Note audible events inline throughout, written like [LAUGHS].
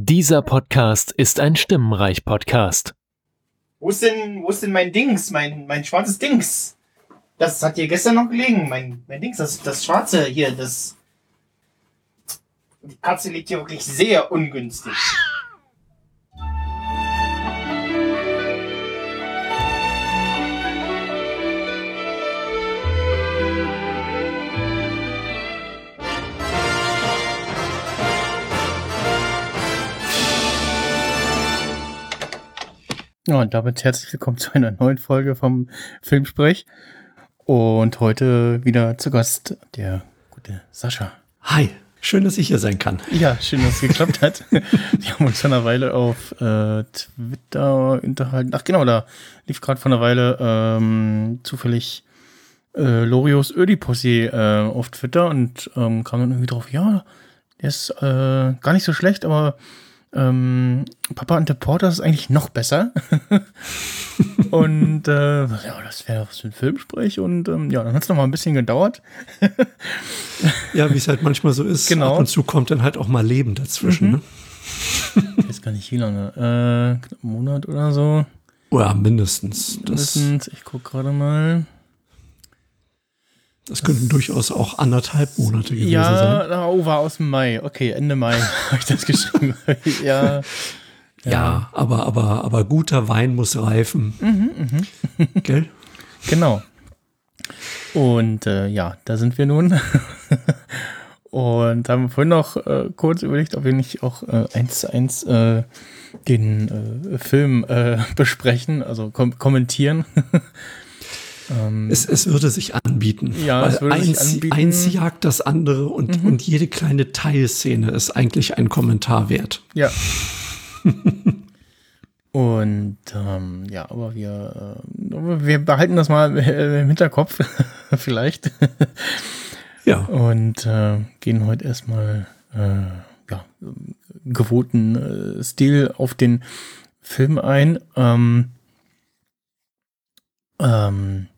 Dieser Podcast ist ein Stimmenreich-Podcast. Wo ist denn, wo ist denn mein Dings, mein, mein schwarzes Dings? Das hat hier gestern noch gelegen, mein, mein Dings, das, das schwarze hier, das. Die Katze liegt hier wirklich sehr ungünstig. Ja, und damit herzlich willkommen zu einer neuen Folge vom Filmsprech. Und heute wieder zu Gast der gute Sascha. Hi, schön, dass ich hier sein kann. Ja, schön, dass es geklappt hat. [LAUGHS] Wir haben uns vor einer Weile auf äh, Twitter unterhalten. Ach genau, da lief gerade vor einer Weile ähm, zufällig äh, Lorios Ödipussy äh, auf Twitter und ähm, kam dann irgendwie drauf, ja, der ist äh, gar nicht so schlecht, aber ähm, Papa und der Porter ist eigentlich noch besser. [LAUGHS] und äh, ja, das wäre was für ein Filmsprech. Und ähm, ja, dann hat es noch mal ein bisschen gedauert. [LAUGHS] ja, wie es halt manchmal so ist. Genau. Ab und zu kommt dann halt auch mal Leben dazwischen. Mhm. Ne? Ich weiß gar nicht, wie lange. Äh, knapp einen Monat oder so. Ja, mindestens. Das, Mindestens. Ich gucke gerade mal. Das könnten durchaus auch anderthalb Monate gewesen Ja, sein. na, oh, war aus dem Mai. Okay, Ende Mai [LAUGHS] habe ich das geschrieben. [LAUGHS] ja. Ja, aber, aber, aber guter Wein muss reifen. Mhm, [LAUGHS] Gell? Genau. Und äh, ja, da sind wir nun. Und haben vorhin noch äh, kurz überlegt, ob wir nicht auch äh, eins zu eins äh, den äh, Film äh, besprechen, also kom kommentieren. Ähm, Es, es würde sich anbieten. Ja, es würde sich eins, anbieten. Mhm. eins jagt das andere und, und jede kleine Teilszene ist eigentlich ein Kommentar wert. ja. [LAUGHS] Und ähm, ja, aber wir, äh, wir behalten das mal äh, im Hinterkopf, [LAUGHS] vielleicht. Ja. Und äh, gehen heute erstmal äh, ja, gewohnten äh, Stil auf den Film ein. Ähm, ähm,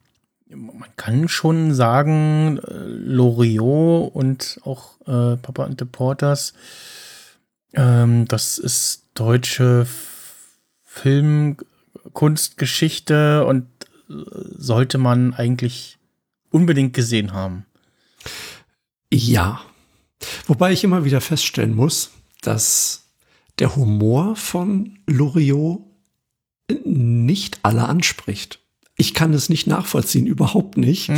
man kann schon sagen, äh, Loriot und auch äh, Papa und the Porters, ähm, das ist deutsche Filmkunstgeschichte und äh, sollte man eigentlich unbedingt gesehen haben. Ja. Wobei ich immer wieder feststellen muss, dass der Humor von Loriot nicht alle anspricht. Ich kann es nicht nachvollziehen, überhaupt nicht,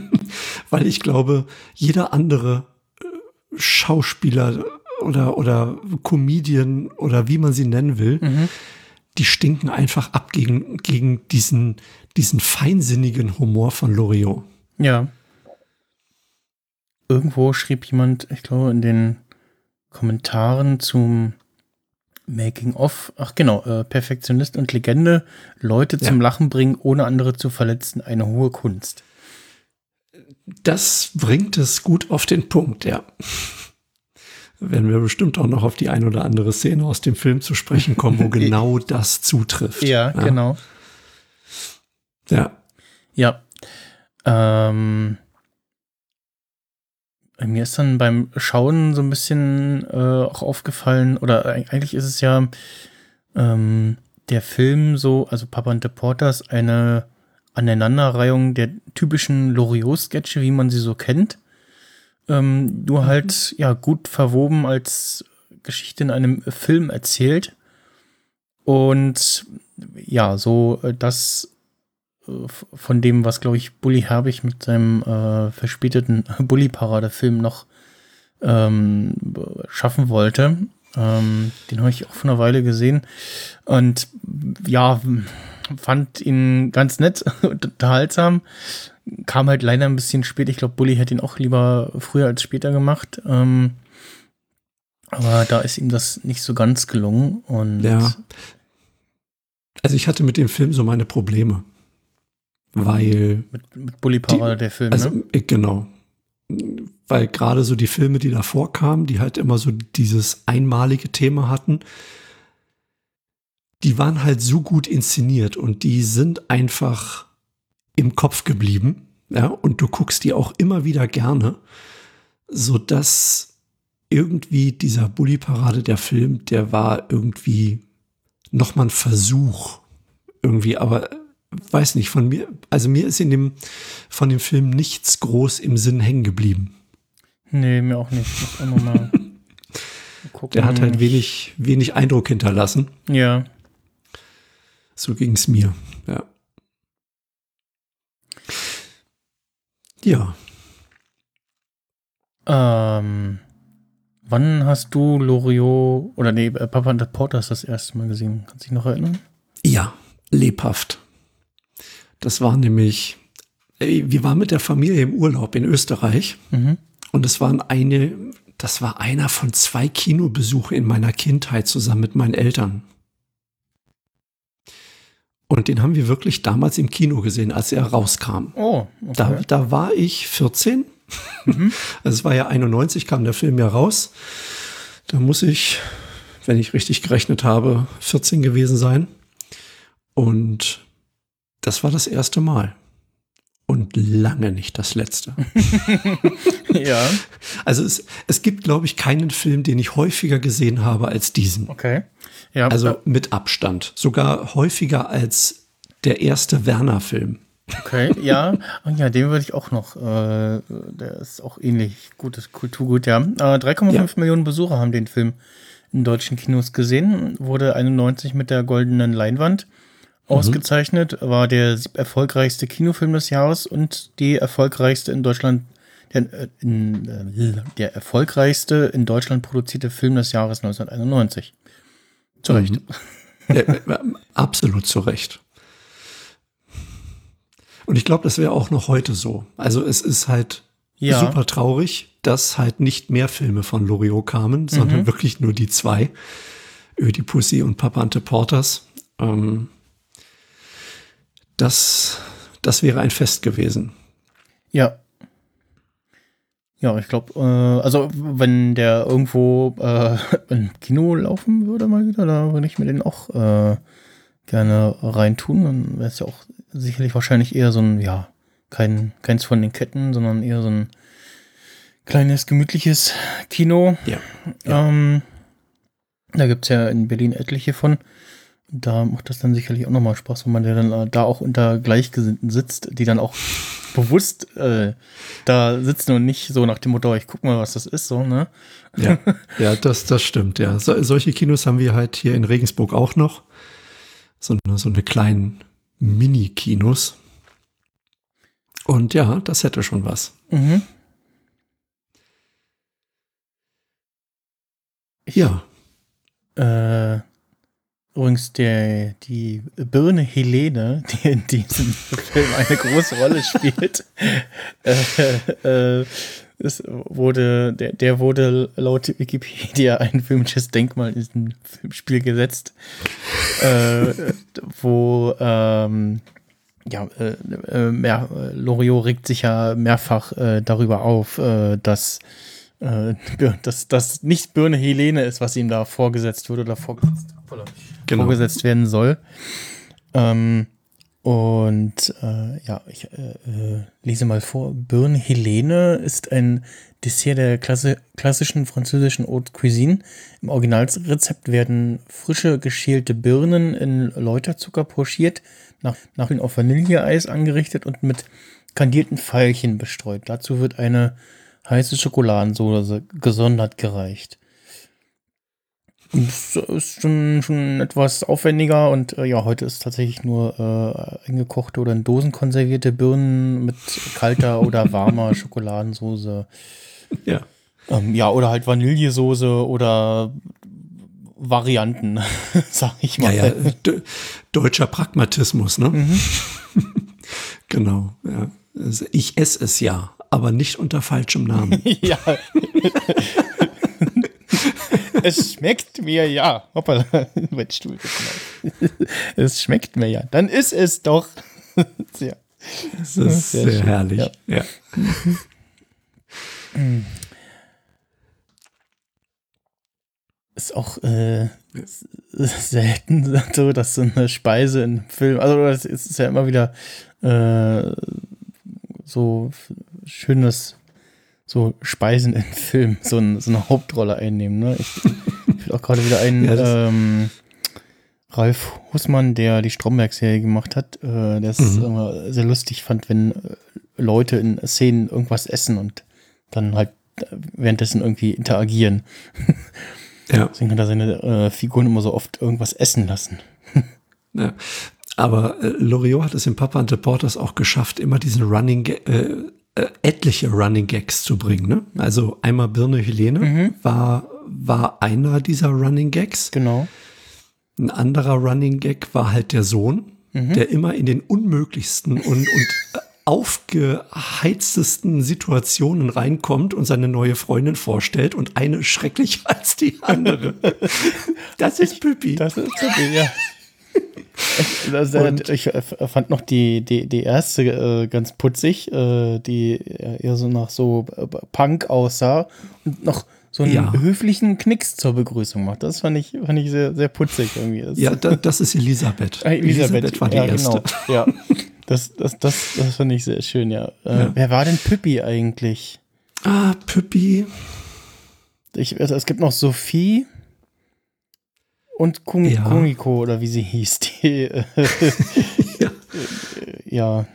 [LAUGHS] weil ich glaube, jeder andere äh, Schauspieler oder, oder Comedian oder wie man sie nennen will, die stinken einfach ab gegen, gegen diesen, diesen feinsinnigen Humor von Loriot. Ja. Irgendwo schrieb jemand, ich glaube, in den Kommentaren zum Making of, ach genau, äh, Perfektionist und Legende, Leute Ja. zum Lachen bringen, ohne andere zu verletzen, eine hohe Kunst. Das bringt es gut auf den Punkt, ja. Werden wir bestimmt auch noch auf die ein oder andere Szene aus dem Film zu sprechen kommen, wo [LAUGHS] genau das zutrifft. Ja, genau. Ja. Ja. Ähm, mir ist dann beim Schauen so ein bisschen äh, auch aufgefallen, oder eig- eigentlich ist es ja ähm, der Film so, also Papa und the Porters, eine Aneinanderreihung der typischen Loriot-Sketche, wie man sie so kennt. Ähm, nur halt, ja, gut verwoben als Geschichte in einem Film erzählt. Und ja, so äh, das von dem, was, glaube ich, Bully Herbig mit seinem äh, verspäteten [LAUGHS] Bully-Parade-Film noch ähm, schaffen wollte. Ähm, den habe ich auch vor einer Weile gesehen. Und ja, fand ihn ganz nett [LAUGHS] und unterhaltsam. Kam halt leider ein bisschen spät. Ich glaube, Bully hätte ihn auch lieber früher als später gemacht. Ähm, aber da ist ihm das nicht so ganz gelungen. Und Ja. Also ich hatte mit dem Film so meine Probleme. Weil, mit, mit Bully Parade, der Film, also ne? äh, genau. Weil gerade so die Filme, die davor kamen, die halt immer so dieses einmalige Thema hatten, die waren halt so gut inszeniert und die sind einfach im Kopf geblieben. Ja, und du guckst die auch immer wieder gerne, so dass irgendwie dieser Bully-Parade, der Film, der war irgendwie nochmal ein Versuch. Irgendwie, aber weiß nicht, von mir, also mir ist in dem, von dem Film nichts groß im Sinn hängen geblieben. Nee, mir auch nicht. Muss auch noch mal [LAUGHS] gucken. Der hat halt wenig, wenig Eindruck hinterlassen. Ja. So ging es mir, ja. Ja, Ähm, wann hast du Loriot oder nee, äh, Papa and the Porters das erste Mal gesehen? Kannst du dich noch erinnern? ja, lebhaft. Das war nämlich, wir waren mit der Familie im Urlaub in Österreich Mhm. und es waren eine, das war einer von zwei Kinobesuchen in meiner Kindheit zusammen mit meinen Eltern. Und den haben wir wirklich damals im Kino gesehen, als er rauskam. Oh, okay. Da, da war ich 14. Mhm. [LAUGHS] Also es war ja 91, kam der Film ja raus. Da muss ich, wenn ich richtig gerechnet habe, 14 gewesen sein. Und das war das erste Mal. Und lange nicht das letzte. [LAUGHS] ja, Also es, es gibt, glaube ich, keinen Film, den ich häufiger gesehen habe als diesen. okay. Ja, Also mit Abstand. Sogar häufiger als der erste Werner-Film. okay, ja. Und ja, den würde ich auch noch, äh, der ist auch ähnlich gutes Kulturgut, ja. Äh, 3,5 Ja. Millionen Besucher haben den Film in deutschen Kinos gesehen, wurde 91 mit der goldenen Leinwand ausgezeichnet, war der erfolgreichste Kinofilm des Jahres und die erfolgreichste in Deutschland, der, äh, in, äh, der erfolgreichste in Deutschland produzierte Film des Jahres 1991. Zu Recht. Ja, äh, absolut zu Recht. Und ich glaube, das wäre auch noch heute so. Also es ist halt Ja. super traurig, dass halt nicht mehr Filme von Loriot kamen, sondern wirklich nur die zwei. Ödipussy und Papa Ante Porters. Ähm, das, das wäre ein Fest gewesen. Ja. Ja, ich glaube, äh, also wenn der irgendwo äh, [LAUGHS] im Kino laufen würde mal wieder, da würde ich mir den auch äh, gerne reintun. Dann wäre es ja auch sicherlich wahrscheinlich eher so ein, ja, kein, keins von den Ketten, sondern eher so ein kleines, gemütliches Kino. Ja. Ähm, da gibt es ja in Berlin etliche von. Da macht das dann sicherlich auch nochmal Spaß, wenn man ja dann äh, da auch unter Gleichgesinnten sitzt, die dann auch bewusst äh, da sitzen und nicht so nach dem Motto, ich guck mal, was das ist, so, ne? Ja, [LAUGHS] ja das, das stimmt, ja. So, solche Kinos haben wir halt hier in Regensburg auch noch. So, eine- so eine kleinen Mini-Kinos. Und ja, das hätte schon was. Mhm. Ich, Ja, Äh, übrigens, der, die Birne Helene, die in diesem [LAUGHS] Film eine große Rolle spielt, [LAUGHS] äh, äh, wurde, der, der wurde laut Wikipedia ein filmisches Denkmal in diesem Filmspiel gesetzt, äh, wo ähm, ja, äh, äh, mehr, äh, Loriot regt sich ja mehrfach darüber auf, [LAUGHS] dass dass das nicht Birne Helene ist, was ihm da vorgesetzt wird oder vorgesetzt, hoppala, genau. vorgesetzt werden soll. Ähm, und äh, ja, ich äh, äh, lese mal vor. Birne Helene ist ein Dessert der Klasse, klassischen französischen Haute Cuisine. Im Originalrezept werden frische geschälte Birnen in Läuterzucker pochiert, nach, nach auf Vanilleeis angerichtet und mit kandierten Veilchen bestreut. Dazu wird eine heiße Schokoladensoße gesondert gereicht. Das ist schon, schon etwas aufwendiger und äh, ja, heute ist tatsächlich nur äh, eingekochte oder in Dosen konservierte Birnen mit kalter oder [LAUGHS] warmer Schokoladensoße. Ja. Ähm, ja, oder halt Vanillesoße oder Varianten, [LAUGHS] sag ich Ja, mal. ja, de- deutscher Pragmatismus, ne? Mhm. [LAUGHS] genau, ja. Ich esse es ja, aber nicht unter falschem Namen. ja. Es schmeckt mir ja. Hoppala, [LAUGHS] mein Stuhl geknallt. Es schmeckt mir ja. Dann ist es doch. [LAUGHS] ja. Das ist Sehr sehr, herrlich. ja. Ja. Ist auch äh, selten [LAUGHS] so, dass so eine Speise in einem Film, also es ist ja immer wieder äh, so schönes, so Speisen in [LAUGHS] Filmen so, ein, so eine Hauptrolle einnehmen. Ne? Ich, ich will auch gerade wieder einen Ja, ähm, Ralf Hussmann, der die Stromberg-Serie gemacht hat, äh, der es Mhm. immer sehr lustig fand, wenn äh, Leute in Szenen irgendwas essen und dann halt äh, währenddessen irgendwie interagieren. Ja. [LAUGHS] Deswegen hat er seine äh, Figuren immer so oft irgendwas essen lassen. [LAUGHS] Ja. Aber äh, Loriot hat es in Papa and the Porters auch geschafft, immer diesen Running, äh, äh, etliche Running Gags zu bringen. Ne? Also einmal Birne Helene war, war einer dieser Running Gags. Genau. Ein anderer Running Gag war halt der Sohn, der immer in den unmöglichsten und, und äh, aufgeheiztesten Situationen reinkommt und seine neue Freundin vorstellt und eine schrecklicher als die andere. [LAUGHS] Das ist Püppi. Das ist okay, ja. Ich, also, Und- ich äh, fand noch die, die, die erste äh, ganz putzig, äh, die eher so nach so äh, Punk aussah und noch so einen Ja. höflichen Knicks zur Begrüßung macht. Das fand ich, fand ich sehr, sehr putzig irgendwie. Das, Ja, da, das ist Elisabeth. äh, Elisabeth, war die ja, erste. Genau. Ja, das, das, das, das fand ich sehr schön, ja. Äh, Ja. Wer war denn Püppi eigentlich? Ah, Püppi. Ich, also, es gibt noch Sophie und Kung, Ja. Kumiko oder wie sie hieß. Die, äh, [LAUGHS] Ja. ja,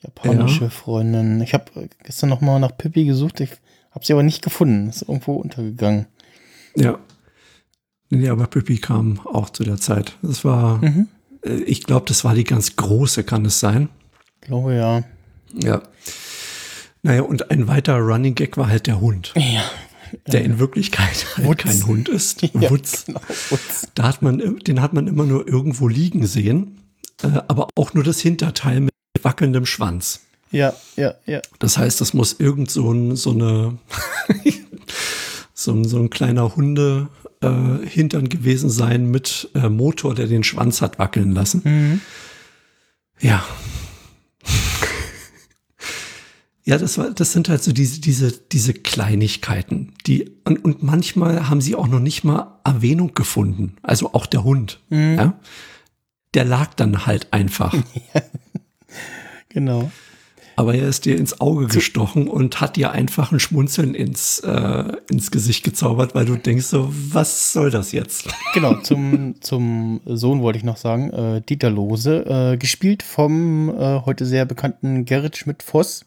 japanische Ja. Freundin. Ich habe gestern noch mal nach Pippi gesucht. Ich habe sie aber nicht gefunden. Ist irgendwo untergegangen. Ja. Nee, aber Püppi kam auch zu der Zeit. Das war, Mhm. äh, ich glaube, das war die ganz große, kann es sein? Glaube ja. Ja. Naja, und ein weiterer Running Gag war halt der Hund, Ja. Der in Wirklichkeit halt kein Hund ist. [LAUGHS] Ja, Wutz. Genau. Wutz. Da hat man, den hat man immer nur irgendwo liegen sehen, äh, aber auch nur das Hinterteil mit wackelndem Schwanz. Ja, ja, ja. Das heißt, das muss irgend so, ein, so eine [LAUGHS] so, ein, so ein kleiner Hunde äh, Hintern gewesen sein mit äh, Motor, der den Schwanz hat wackeln lassen. Mhm. Ja. Ja, das war, das sind halt so diese, diese, diese Kleinigkeiten, die, und, und manchmal haben sie auch noch nicht mal Erwähnung gefunden. Also auch der Hund, Mhm. ja. Der lag dann halt einfach. [LAUGHS] Genau. Aber er ist dir ins Auge gestochen und hat dir einfach ein Schmunzeln ins, äh, ins Gesicht gezaubert, weil du denkst so, was soll das jetzt? [LAUGHS] Genau, zum, zum Sohn wollte ich noch sagen, äh, Dieter Lose, äh, gespielt vom äh, heute sehr bekannten Gerrit Schmidt-Voss.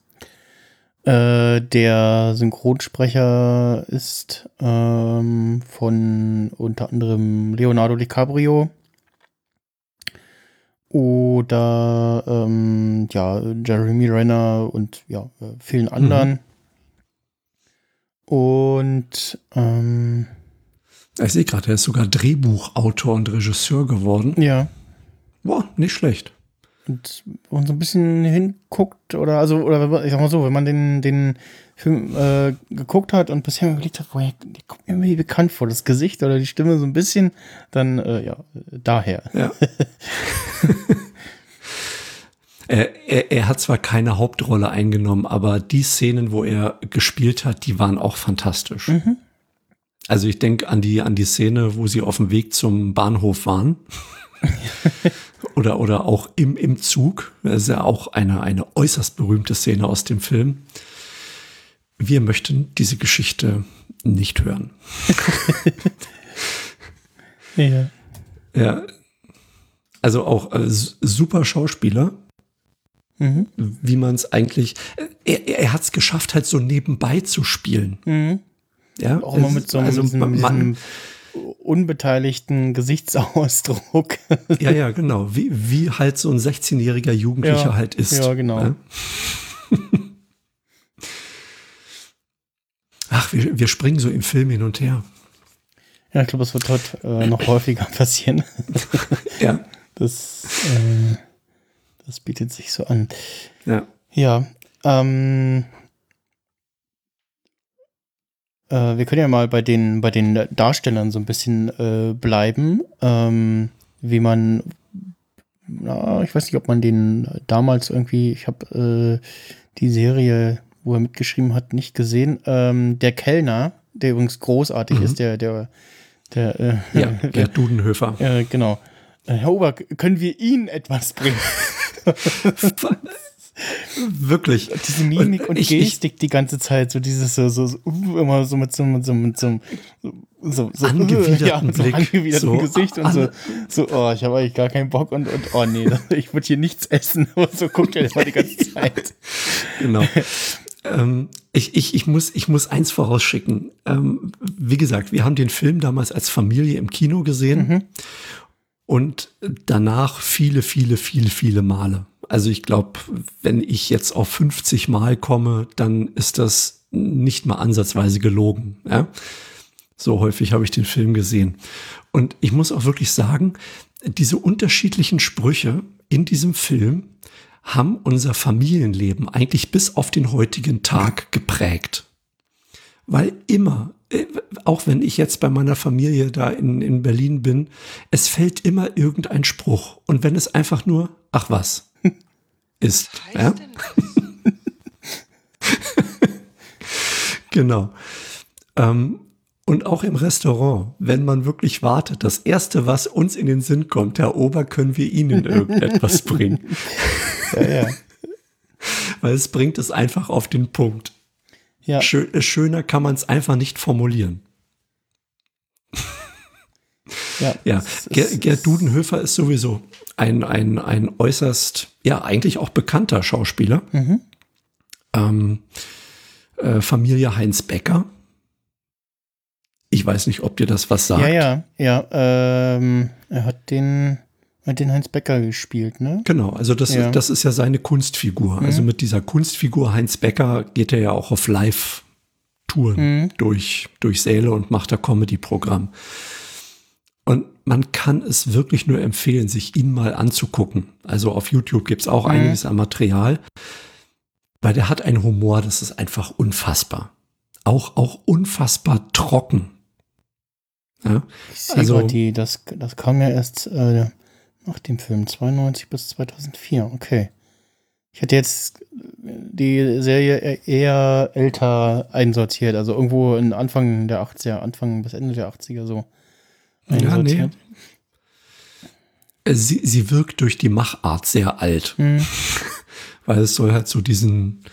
Äh, der Synchronsprecher ist ähm, von unter anderem Leonardo DiCaprio oder ähm, ja, Jeremy Renner und ja, äh, vielen anderen. Und ähm, Ich sehe gerade, er ist sogar Drehbuchautor und Regisseur geworden. ja, Boah, nicht schlecht. Und man so ein bisschen hinguckt, oder also, oder ich sag mal so, wenn man den, den Film äh, geguckt hat und bisher überlegt hat, woher, die kommt mir irgendwie bekannt vor, das Gesicht oder die Stimme so ein bisschen, dann, äh, ja, daher. Ja. [LAUGHS] er, er, er hat zwar keine Hauptrolle eingenommen, aber die Szenen, wo er gespielt hat, die waren auch fantastisch. Also ich denke an die, an die Szene, wo sie auf dem Weg zum Bahnhof waren. [LAUGHS] oder, oder auch im, im Zug. Das ist ja auch eine, eine äußerst berühmte Szene aus dem Film. Wir möchten diese Geschichte nicht hören. [LAUGHS] Ja. Ja. Also auch äh, super Schauspieler, Mhm. wie man es eigentlich. äh, Er, er, hat es geschafft, halt so nebenbei zu spielen. Mhm. Ja, Auch immer mit so einem, also diesem, man, diesem unbeteiligten Gesichtsausdruck. ja, ja, genau. Wie, wie halt so ein 16-jähriger Jugendlicher Ja, halt ist. ja, genau. Ach, wir, wir springen so im Film hin und her. Ja, ich glaube, das wird heute äh, noch häufiger [LAUGHS] passieren. Ja, Das, äh, das bietet sich so an. ja. Ja, ähm, äh, wir können ja mal bei den, bei den Darstellern so ein bisschen äh, bleiben, ähm, wie man, na, ich weiß nicht, ob man den damals irgendwie, ich habe äh, die Serie, wo er mitgeschrieben hat, nicht gesehen. Ähm, der Kellner, der übrigens großartig Mhm. ist, der, der, der, äh, Ja, [LAUGHS] Gerd Dudenhöfer. äh, genau. Äh, Herr Ober, können wir Ihnen etwas bringen? [LAUGHS] [LAUGHS] Wirklich. Diese Mimik und, Und ich- Gestik die ganze Zeit, so dieses so, so, so immer so mit so, mit so, mit so, so, so Angewiderten ja, so Blick. angewidertem So, Gesicht und so, an- so, oh, ich habe eigentlich gar keinen Bock und, und oh nee, [LAUGHS] ich würde hier nichts essen. Aber [LAUGHS] so guckt er immer die ganze [LAUGHS] Zeit. Genau. ähm, ich, ich, ich, muss, ich muss eins vorausschicken. Ähm, wie gesagt, wir haben den Film damals als Familie im Kino gesehen Mhm. und danach viele, viele, viele, viele Male. Also ich glaube, wenn ich jetzt auf 50 Mal komme, dann ist das nicht mal ansatzweise gelogen. Ja? So häufig habe ich den Film gesehen. Und ich muss auch wirklich sagen, diese unterschiedlichen Sprüche in diesem Film haben unser Familienleben eigentlich bis auf den heutigen Tag geprägt. Weil immer, äh, auch wenn ich jetzt bei meiner Familie da in, in Berlin bin, es fällt immer irgendein Spruch. Und wenn es einfach nur, ach was, ist. Ja? [LAUGHS] Genau. Ähm, und auch im Restaurant, wenn man wirklich wartet, das Erste, was uns in den Sinn kommt, Herr Ober, können wir Ihnen irgendetwas [LAUGHS] bringen. Ja, ja. Weil es bringt es einfach auf den Punkt. Ja, Schö schöner kann man es einfach nicht formulieren. ja. Ja, Es- Ger es- Gerd Dudenhöfer ist sowieso ein, ein, ein äußerst, ja, eigentlich auch bekannter Schauspieler. Mhm. Ähm, äh, Familie Heinz Becker. Ich weiß nicht, ob dir das was sagt. Ja, ja, ja. Ähm, er hat den, hat den Heinz Becker gespielt, ne? Genau, also das, Ja. das ist ja seine Kunstfigur. Also mit dieser Kunstfigur Heinz Becker geht er ja auch auf Live-Touren Mhm. durch, durch Säle und macht da Comedy-Programm. Und man kann es wirklich nur empfehlen, sich ihn mal anzugucken. Also auf YouTube gibt es auch Mhm. einiges an Material, weil der hat einen Humor, das ist einfach unfassbar. Auch, auch unfassbar trocken. Ja? Also- also, die, das, das kam ja erst äh, nach dem Film, 92 bis 2004, okay. Ich hatte jetzt die Serie eher- eher älter einsortiert, also irgendwo in Anfang der 80er, Anfang bis Ende der 80er so. Ja, nee. Sie, sie wirkt durch die Machart sehr alt. Hm. [LAUGHS] weil es soll halt so diesen,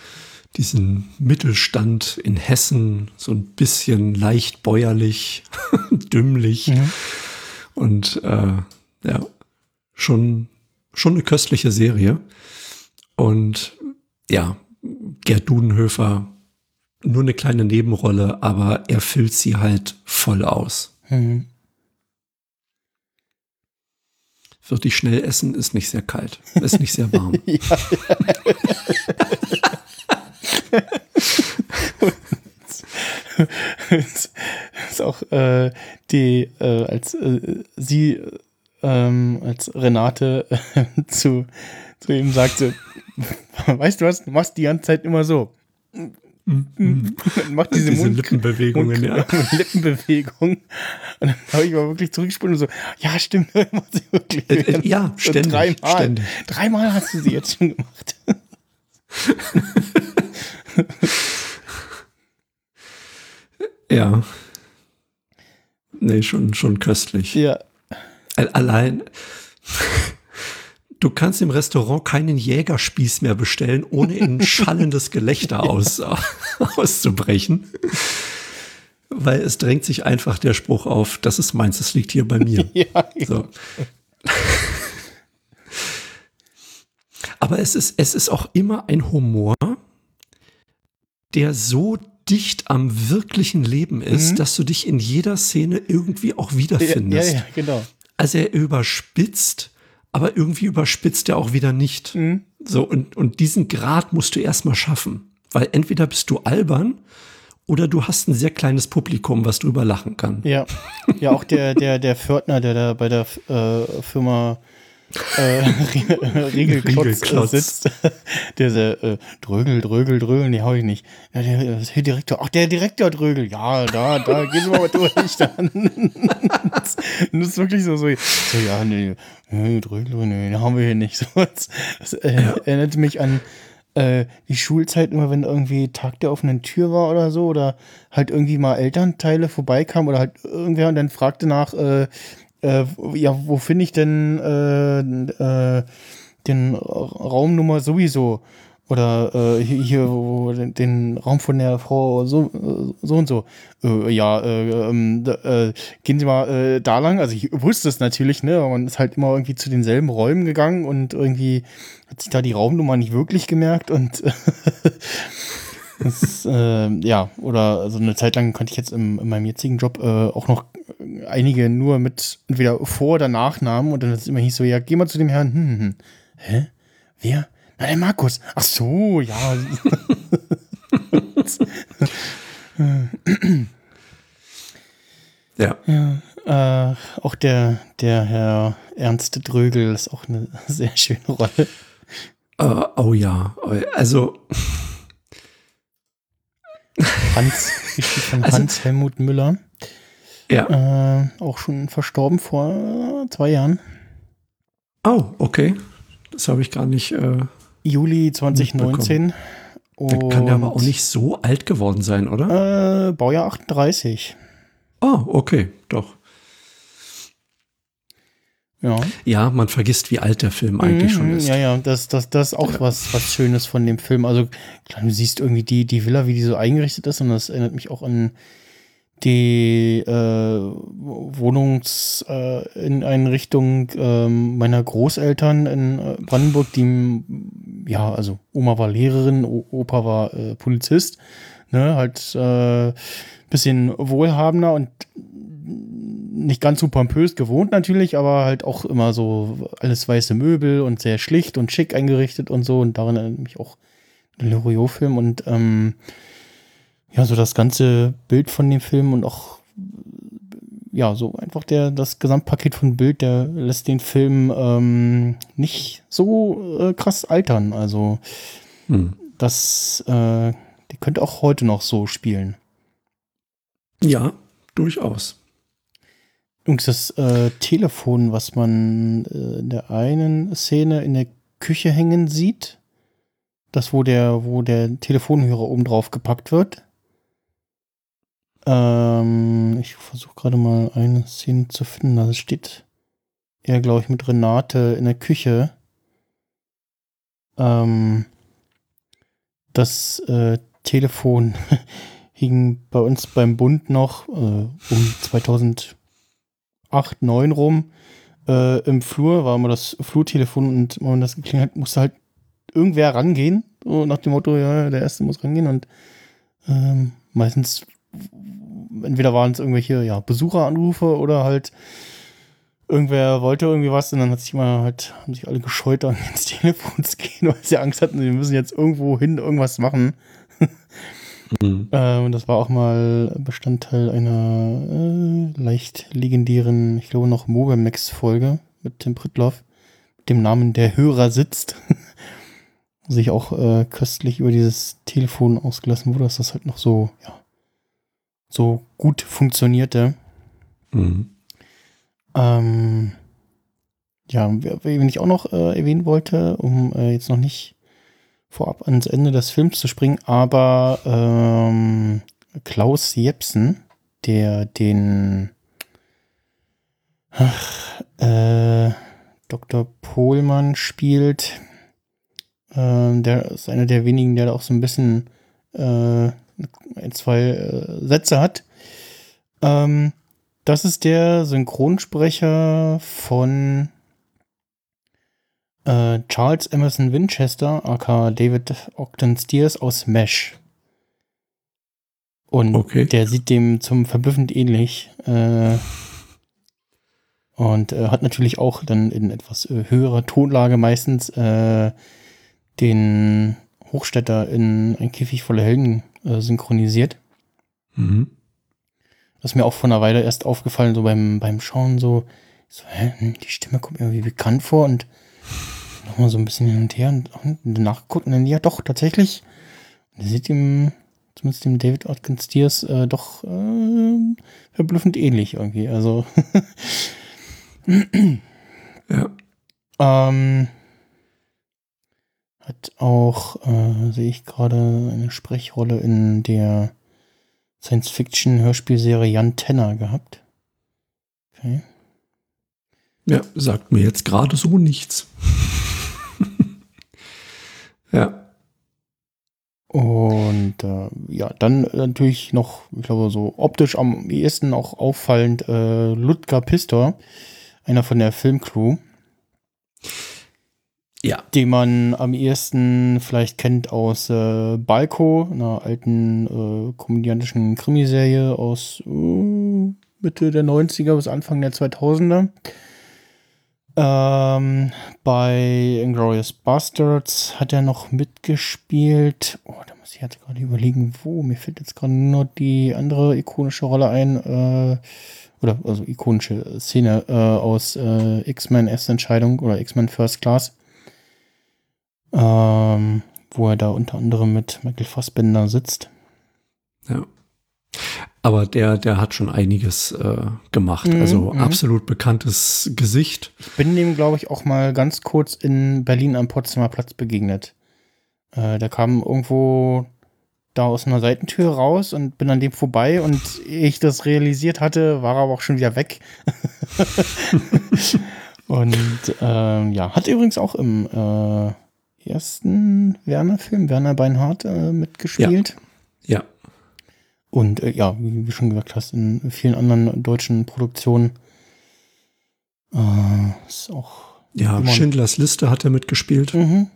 diesen Mittelstand in Hessen so ein bisschen leicht bäuerlich, [LAUGHS] dümmlich Mhm. und äh, ja, schon, schon eine köstliche Serie. Und ja, Gerd Dudenhöfer, nur eine kleine Nebenrolle, aber er füllt sie halt voll aus. Mhm. Wirklich schnell essen ist nicht sehr kalt, ist nicht sehr warm. [LAUGHS] Ja. Es [LAUGHS] ist auch äh, die, äh, als äh, sie, ähm, als Renate äh, zu, zu ihm sagte, [LAUGHS] weißt du was, du machst die ganze Zeit immer so. [LAUGHS] Macht diese, Diese Mund Lippenbewegungen, ja. Mund [LAUGHS] Lippenbewegung. Und dann habe ich mal wirklich zurückgespult und so, ja, stimmt, [LAUGHS] macht sie wirklich. Äh, äh, ja, ständig, Dreimal. ständig. Dreimal hast du sie jetzt schon gemacht. Ja. Nee, schon, schon köstlich. Ja. Al- Allein, du kannst im Restaurant keinen Jägerspieß mehr bestellen, ohne in ein schallendes Gelächter [LAUGHS] aus, auszubrechen. Weil es drängt sich einfach der Spruch auf, das ist meins, das liegt hier bei mir. [LAUGHS] Ja, So. Aber es ist, es ist auch immer ein Humor, der so dicht am wirklichen Leben ist, Mhm. dass du dich in jeder Szene irgendwie auch wiederfindest. Ja, ja, genau. Also er überspitzt, aber irgendwie überspitzt er auch wieder nicht. Mhm. So, und, und diesen Grad musst du erstmal schaffen. Weil entweder bist du albern oder du hast ein sehr kleines Publikum, was drüber lachen kann. Ja. Ja, auch der, der, der Pförtner, der da bei der äh, Firma äh, Rie- Riegelklotz, Riegelklotz. Äh, sitzt, [LAUGHS] der so, äh, Drögel, Drögel, Drögel, nee, hau ich nicht. Ja, der, der Direktor, ach, der Direktor Drögel, ja, da, da, gehen Sie mal durch, dann. das, [LAUGHS] das ist wirklich so, so, so ja, nee, nee, Drögel, nee, haben wir hier nicht. [LAUGHS] So, das das äh, erinnert mich an äh, die Schulzeit immer, wenn irgendwie Tag der offenen Tür war oder so, oder halt irgendwie mal Elternteile vorbeikamen oder halt irgendwer und dann fragte nach, äh, äh, ja, wo finde ich denn äh, äh, den Raumnummer sowieso? Oder äh, hier, wo, den, den Raum von der Frau so, äh, so und so. Äh, ja, äh, ähm, äh, gehen Sie mal äh, da lang. Also ich wusste es natürlich, ne? Aber man ist halt immer irgendwie zu denselben Räumen gegangen und irgendwie hat sich da die Raumnummer nicht wirklich gemerkt und [LAUGHS] das, äh, ja, oder also eine Zeit lang konnte ich jetzt im, in meinem jetzigen Job äh, auch noch einige nur mit entweder Vor- oder Nachnamen und dann ist es immer hieß so, ja, geh mal zu dem Herrn. Hm, hm, hm. Hä? Wer? Na, der Markus. Ach so, ja. [LAUGHS] Ja. ja äh, auch der, der Herr Ernst Drögel ist auch eine [LAUGHS] sehr schöne Rolle. Äh, oh ja. Also. Hans, gespielt von Also- Hans Helmut Müller. Ja. Äh, auch schon verstorben vor zwei Jahren. Oh, okay. Das habe ich gar nicht. Äh, Juli 2019. der kann ja aber auch Und, nicht so alt geworden sein, oder? Äh, Baujahr 38. Oh, okay, doch. Ja. Ja, man vergisst, wie alt der Film eigentlich schon Mhm, ist. Ja, ja, das, das, das ist auch Ja. was, was Schönes von dem Film. Also, klar, du siehst irgendwie die, die Villa, wie die so eingerichtet ist, und das erinnert mich auch an die äh, Wohnungseinrichtung äh, ähm, meiner Großeltern in äh, Brandenburg, die, ja, also Oma war Lehrerin, o Opa war äh, Polizist, ne, halt äh, bisschen wohlhabender und nicht ganz so pompös gewohnt natürlich, aber halt auch immer so alles weiße Möbel und sehr schlicht und schick eingerichtet und so. Und daran erinnert mich auch der Loriot-Film und ähm, ja, so das ganze Bild von dem Film und auch ja, so einfach der, das Gesamtpaket von Bild, der lässt den Film ähm, nicht so äh, krass altern. Also Hm. das, äh, der könnte auch heute noch so spielen. Ja, durchaus. Übrigens das äh, Telefon, was man äh, in der einen Szene in der Küche hängen sieht, das wo der, wo der Telefonhörer oben drauf gepackt wird. Ähm, ich versuche gerade mal eine Szene zu finden. Da steht er, glaube ich, mit Renate in der Küche. Ähm, das äh, Telefon [LAUGHS] hing bei uns beim Bund noch äh, um 2008, 9 rum äh, im Flur, war immer das Flurtelefon und wenn man das geklingelt hat, musste halt irgendwer rangehen, so nach dem Motto, ja, der Erste muss rangehen und ähm, meistens entweder waren es irgendwelche ja, Besucheranrufe oder halt irgendwer wollte irgendwie was und dann hat sich mal halt, haben sich alle gescheut, dann [LAUGHS] ins Telefon zu gehen, weil sie Angst hatten, sie müssen jetzt irgendwo hin irgendwas machen. Hm. Äh, und das war auch mal Bestandteil einer äh, leicht legendären, ich glaube noch Mobemex-Folge mit Tim Pritloff, mit dem Namen Der Hörer sitzt. [LAUGHS] Sich auch äh, köstlich über dieses Telefon ausgelassen wurde, dass das halt noch so, ja, so gut funktionierte. Hm. Ähm, ja, wer- wen ich auch noch äh, erwähnen wollte, um äh, jetzt noch nicht vorab ans Ende des Films zu springen, aber ähm, Klaus Jepsen, der den ach, äh, Dr. Pohlmann spielt, ähm, der ist einer der wenigen, der da auch so ein bisschen äh, zwei äh, Sätze hat. Ähm, das ist der Synchronsprecher von äh, Charles Emerson Winchester, aka David Ogden Steers aus Mesh. Und Okay. der sieht dem zum verblüffend ähnlich. Äh, und äh, hat natürlich auch dann in etwas äh, höherer Tonlage meistens äh, den Hochstädter in Ein Käfig voller Helden synchronisiert. Mhm. Das ist mir auch vor einer Weile erst aufgefallen, so beim, beim Schauen, so, so hä, hm, die Stimme kommt mir irgendwie bekannt vor und nochmal so ein bisschen hin und her und, und nachgeguckt und dann, ja doch, tatsächlich. Und seht ihm, zumindest dem David Atkin Steers, äh, doch äh, verblüffend ähnlich irgendwie. Also, [CLEARS THROAT] Ja. ähm, hat auch, äh, sehe ich gerade, eine Sprechrolle in der Science-Fiction-Hörspielserie Jan Tenner gehabt. Okay. Ja, sagt mir jetzt gerade so nichts. Und äh, ja, dann natürlich noch, ich glaube, so optisch am ehesten auch auffallend äh, Ludger Pistor, einer von der Filmcrew. Ja. Den man am ehesten vielleicht kennt aus äh, Balko, einer alten äh, komödiantischen Krimiserie aus äh, Mitte der 90er bis Anfang der 2000er. Ähm, bei Inglourious Bastards hat er noch mitgespielt. Oh, da muss ich jetzt gerade überlegen, wo. Mir fällt jetzt gerade nur die andere ikonische Rolle ein. Äh, oder also ikonische Szene äh, aus äh, X-Men Erste Entscheidung oder X-Men First Class. Ähm, wo er da unter anderem mit Michael Fassbender sitzt. Ja. Aber der, der hat schon einiges äh, gemacht. Mhm, also mhm. absolut bekanntes Gesicht. Ich bin dem, glaube ich, auch mal ganz kurz in Berlin am Potsdamer Platz begegnet. Äh, der kam irgendwo da aus einer Seitentür raus und bin an dem vorbei und ich das realisiert hatte, war er aber auch schon wieder weg. [LAUGHS] und ähm, ja, hat übrigens auch im äh, ersten Werner-Film, Werner Beinhardt, äh, mitgespielt. Ja. Und äh, ja, wie du schon gesagt hast, in vielen anderen deutschen Produktionen. Äh, ist auch. Ja, Schindlers Liste hat er mitgespielt. Mhm.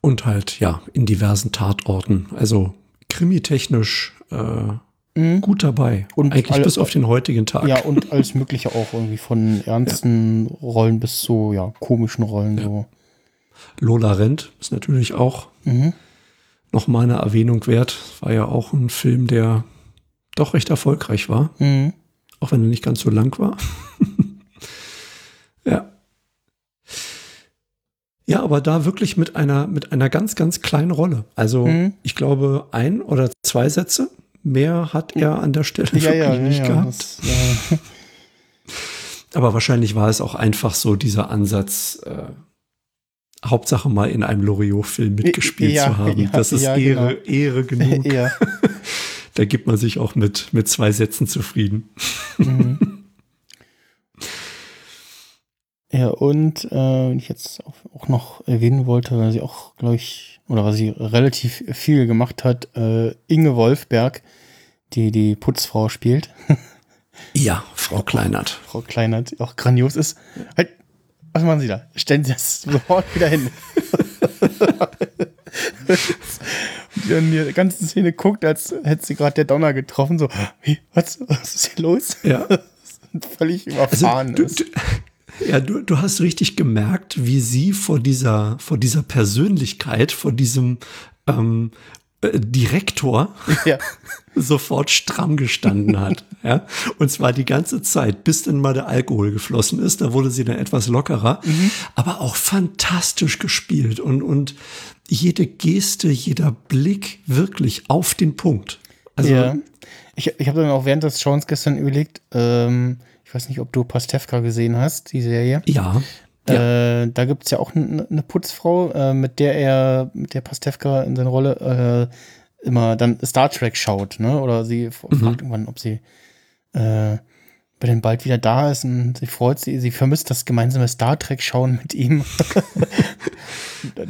Und halt, ja, in diversen Tatorten. Also krimitechnisch äh, Mhm. gut dabei. Und Eigentlich alle- bis auf den heutigen Tag. Ja, und alles Mögliche auch irgendwie von ernsten Rollen bis zu ja, komischen Rollen. Ja. So. Lola Rent ist natürlich auch Mhm. Noch mal eine Erwähnung wert. War ja auch ein Film, der doch recht erfolgreich war, Mhm. auch wenn er nicht ganz so lang war. [LAUGHS] ja. Ja, aber da wirklich mit einer, mit einer ganz, ganz kleinen Rolle. Also, Mhm. ich glaube, ein oder zwei Sätze. Mehr hat er an der Stelle Ja, wirklich ja, ja, nicht gehabt. das, [LAUGHS] Aber wahrscheinlich war es auch einfach so dieser Ansatz, äh, Hauptsache mal in einem Loriot-Film mitgespielt ja, zu haben. ja, das ist ja, Ehre, genau. Ehre genug. [LAUGHS] ja. [LAUGHS] Da gibt man sich auch mit, mit zwei Sätzen zufrieden. Mhm. [LAUGHS] Ja, und äh, wenn ich jetzt auch, noch erwähnen wollte, weil sie auch, glaube ich, oder was sie relativ viel gemacht hat, äh, Inge Wolfberg, die die Putzfrau spielt. Ja, Frau Kleinert. Frau Kleinert, die auch grandios ist. Halt, was machen Sie da? Stellen Sie das sofort wieder hin. Und die dann die ganze Szene guckt, als hätte sie gerade der Donner getroffen. So, wie, was, was ist hier los? Ja. [LAUGHS] Völlig Also, überfahren du, ist. du, ja, du, du hast richtig gemerkt, wie sie vor dieser, vor dieser Persönlichkeit, vor diesem ähm, äh, Direktor Ja. [LAUGHS] sofort stramm gestanden hat. [LAUGHS] ja? Und zwar die ganze Zeit, bis dann mal der Alkohol geflossen ist. Da wurde sie dann etwas lockerer, aber auch fantastisch gespielt und, und jede Geste, jeder Blick wirklich auf den Punkt. Also, ja. Ich, ich habe dann auch während des Schauens gestern überlegt, ähm, ich weiß nicht, ob du Pastewka gesehen hast, die Serie. ja. Äh, da gibt es ja auch eine ne Putzfrau, äh, mit der er, mit der Pastewka in seiner Rolle äh, immer dann Star Trek schaut, ne? Oder sie Mhm. fragt irgendwann, ob sie äh, bei dem bald wieder da ist und sie freut sie, sie vermisst das gemeinsame Star Trek schauen mit ihm. [LAUGHS]